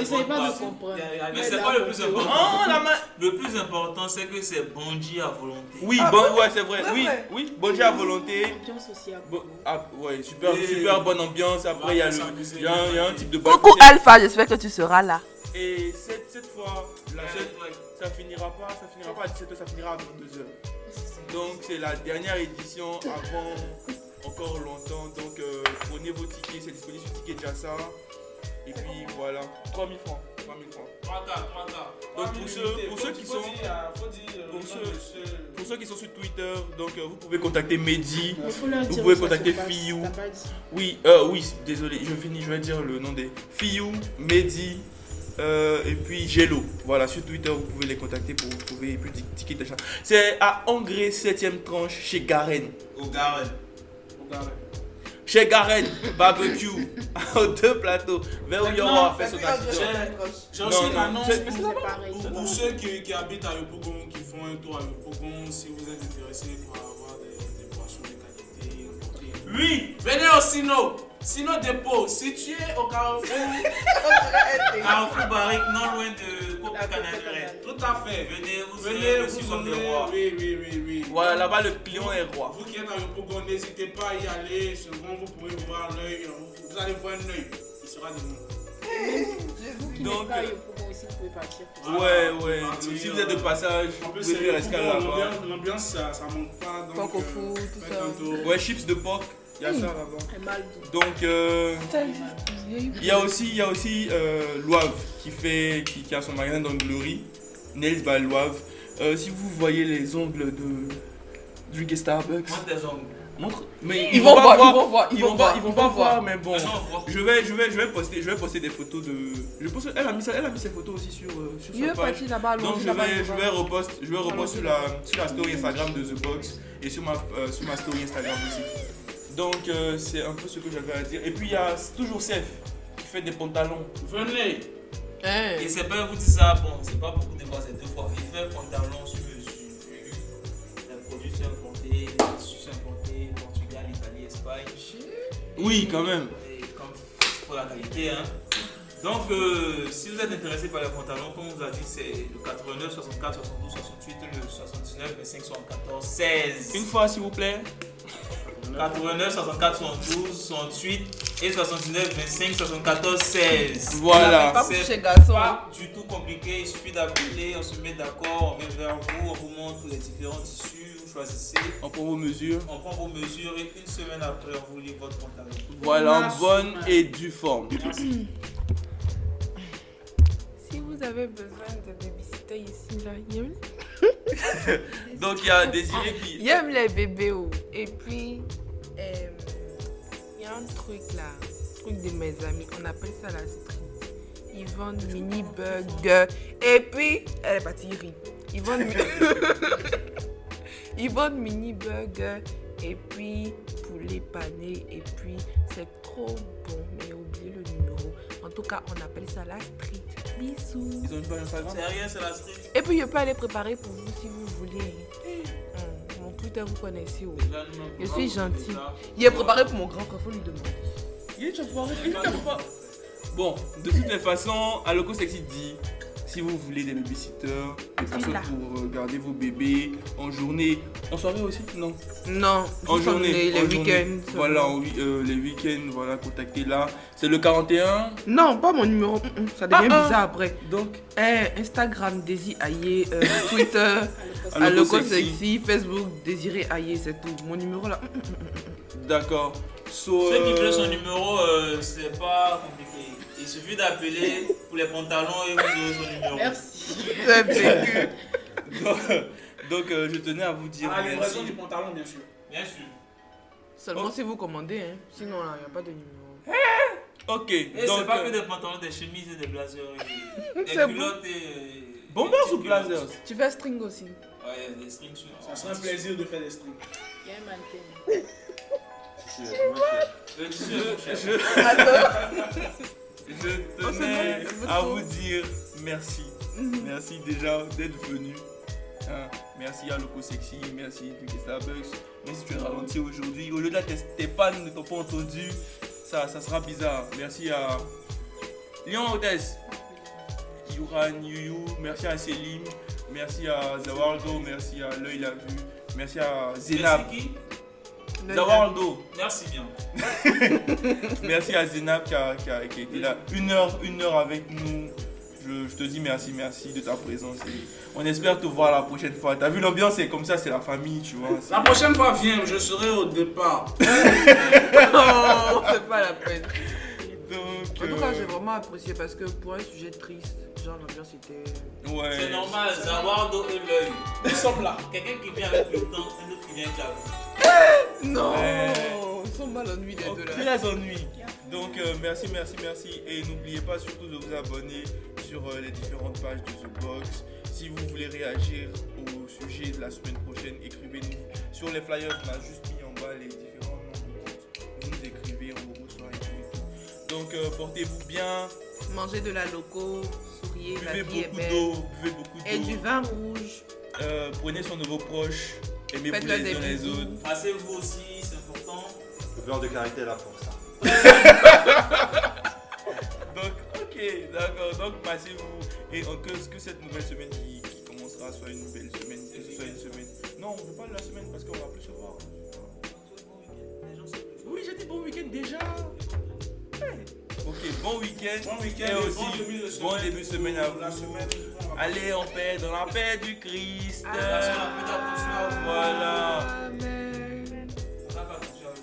N'essaye bonne pas de comprendre. Mais c'est pas le plus important? Oh, la ma- Le plus important, c'est que c'est bondi à volonté. Oui, Ah bon, ouais, c'est vrai. Oui, vrai. oui, bon Dieu à volonté. Ambiance aussi ah, ouais, super, super bonne ambiance. Après, il y a, le, s'amuser. il y a, un, il y a un type de Coucou. Alpha, j'espère que tu seras là. Et cette, cette fois, la ça finira pas, ça finira pas à 17h, ça finira à 22h. Donc c'est la dernière édition avant encore longtemps. Donc euh, prenez vos tickets, c'est disponible sur Ticket Jassa. Et puis voilà, 3000 francs. 3000 francs. 3K, 3K. Donc pour ceux, pour ceux qui sont pour ceux, pour ceux qui sont sur Twitter, donc euh, vous pouvez contacter Mehdi. Vous pouvez contacter dit. Oui, euh, oui, désolé, je finis, je vais dire le nom des Fiyou, Mehdi euh, et puis Jello. Voilà, sur Twitter, vous pouvez les contacter pour vous trouver et puis tic- ticket d'achat. C'est à Angré 7ème tranche chez Garen. Au Garen. Chez Garen, barbecue, aux deux plateaux, vers où il y aura fait son accident. J'ai aussi Non, une non, annonce pour, pour- ceux qui, qui habitent à Yopougon, qui font un tour à Yopougon, si vous êtes intéressés pour avoir des, des boissons de qualité. Oui Venez au Sino, Sino Dépôt, situé au Carrefour. Carrefour Barrique, non loin de Copa Canadien. Tout à fait. Venez, vous Venez, vous aussi comme des rois. Oui, oui, oui, oui. Voilà, là-bas, le client est roi. Vous qui êtes à Yopougon, n'hésitez pas à y aller. Souvent, vous pourrez voir l'œil. Vous allez voir un œil. Il sera de vous. Vous qui Donc, pas euh, Yopougon aussi, vous pouvez partir. Ouais, ouais. Si vous êtes de passage, vous pouvez faire escale là-bas. l'ambiance- ça, ça manque pas. Donc, Porc au euh, fou, tout ça. Ouais, chips de porc, il y a ça là-bas. Donc, euh, il y a aussi, il y a aussi euh, Loave qui, fait, qui, qui a son magasin d'onglerie, Nails by Loave. Euh, si vous voyez les ongles de Drink et Starbucks, Montre tes ongles. montre. Mais Ils vont pas voir, ils vont voir, ils vont pas, ils vont pas voir, voir. mais bon. Je vais, je vais, je vais poster, je vais poster des photos de. Je pense, elle a mis ça, elle a mis ses photos aussi sur, euh, sur sa page. Donc je vais, je vais repost, je vais repost sur la, sur la story Instagram de The Box et sur ma, euh, sur ma story Instagram aussi. Donc euh, c'est un peu ce que j'avais à dire. Et puis il y a toujours Seth qui fait des pantalons. Venez. Et c'est pas vous dire ça, bon, c'est pas beaucoup de fois, c'est deux fois. Il fait pantalon sur. Les produits sont importés, sont importés, Portugal, Italie, Espagne. Oui, quand même. Et comme pour la qualité, hein. Donc, euh, si vous êtes intéressé par les pantalons, comme on vous a dit, c'est le 89, 64, 72, 68, le 79, 25, 74, 16. Une fois s'il vous plaît. 89, 64, 72, 68 et 79, 25, 74, 16. Voilà. C'est pas du tout compliqué, il suffit d'appeler, on se met d'accord, on vient vers vous, on vous montre les différents tissus, vous choisissez, On prend vos mesures. on prend vos mesures et une semaine après, on vous livre votre pantalon. Voilà, en Merci. bonne et due forme. Si vous avez besoin de ici, là, il aime, Donc il y a Désiré qui. il aime les bébés. oh. Et puis, euh, il y a un truc là, truc de mes amis, on appelle ça la street. Ils vendent mini burger. Et puis, elle est partie rire. Ils vendent, Ils vendent mini burger et puis poulet pané. Et puis, c'est trop bon. Mais oubliez le numéro. En tout cas, on appelle ça la street. Bisous. Ils ont une page Instagram. C'est rien, c'est la street. Et puis, je peux aller préparer pour vous si vous voulez. Hum, mon Twitter, vous connaissez. oh. Déjà, Je suis gentil. Il est préparé pour mon grand frère, faut lui demander. Il est déjà préparé, il est déjà préparé. Bon, de toutes les façons, Aloko Sexy dit si vous voulez des babysitters, des suis personnes là. pour euh, garder vos bébés en journée, en soirée aussi Non? Non, En journée, les, les week-ends. Voilà, en euh, les week-ends, voilà, contactez là. C'est le 41. Non, pas mon numéro. hum, hum, Ça devient Ah, ah. bizarre après. Donc, Eh, Instagram, Désir Aïe, euh, Twitter, Aloko Aloko Sexy. Sexy, Facebook, Désiré Aïe, c'est tout. Mon numéro là. hum. d'accord. So, Ceux qui veulent son numéro, euh, c'est pas compliqué. Il suffit d'appeler pour les pantalons et vous aurez son numéro. Merci. C'est donc, donc, euh, je tenais à vous dire la livraison du pantalon, bien sûr. Bien sûr. Seulement Oh. si vous commandez, hein. sinon là, il n'y a pas de numéro. Ok, Et c'est donc. pas euh, que des pantalons, des chemises et des blazers. et Des C'est culottes et. Bombers ou blazers? Tu fais string aussi. Ouais, des strings sur. Ça serait un plaisir de faire des streams. Il y a un mannequin. Moins cher. Je, je Oh, tenais c'est à vous dire merci. Merci déjà d'être venu. Hein, Merci à Loco Sexy, merci Starbucks. Même si tu es ralenti aujourd'hui, au lieu d'être tes fans ne t'ont pas entendu, ça, ça sera bizarre. Merci à Lyon Hôtesse, Yuran Yuyu, merci à Selim, merci à Zawardo, merci à L'œil la vue, merci à Zénab. Merci qui? Zawardo. Merci bien. Merci à Zénab qui a, qui a- qui a été là une heure, une heure avec nous. Je, je te dis merci, merci de ta présence. et on espère te voir la prochaine fois. T'as vu l'ambiance, c'est comme ça, c'est la famille, tu vois. La prochaine fois, viens, je serai au départ. non, c'est pas la peine. Donc, En tout cas, euh, j'ai vraiment apprécié parce que pour un sujet triste, genre l'ambiance était. ouais. C'est normal, Zawardo et l'œil. Nous sommes là. Quelqu'un qui vient avec le temps, un autre qui vient avec la vie. Non Ouais. Ils sont mal ennuyés les deux Très là. ennuis. Donc euh, merci, merci, merci. Et n'oubliez pas surtout de vous abonner sur euh, les différentes pages de The Box. Si vous voulez réagir au sujet de la semaine prochaine, écrivez-nous. Sur les flyers, on a juste mis en bas les différents noms de. Vous nous écrivez, on vous reçoit et tout. Donc euh, portez-vous bien, Mangez de la loco, souriez, la buvez vie beaucoup d'eau, buvez beaucoup Et du d'eau. vin rouge. Prenez soin de vos proches, aimez-vous Faites-le les des uns les autres. Passez-vous aussi, c'est important. Le beurre de karité est là pour ça. Donc, ok, d'accord. Donc, passez-vous. Et en que, que cette nouvelle semaine qui, qui commencera soit une belle semaine, que ce soit une semaine. Non, on ne veut pas de la semaine parce qu'on va plus se voir. Oui, j'ai dit bon week-end déjà. Ouais. Ok, bon week-end. Bon week-end Et et aussi, bon début de bon semaine. début de semaine à vous. La semaine. Allez en paix, dans la paix du Christ. À vous. Voilà.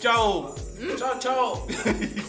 Ciao. Ciao, ciao.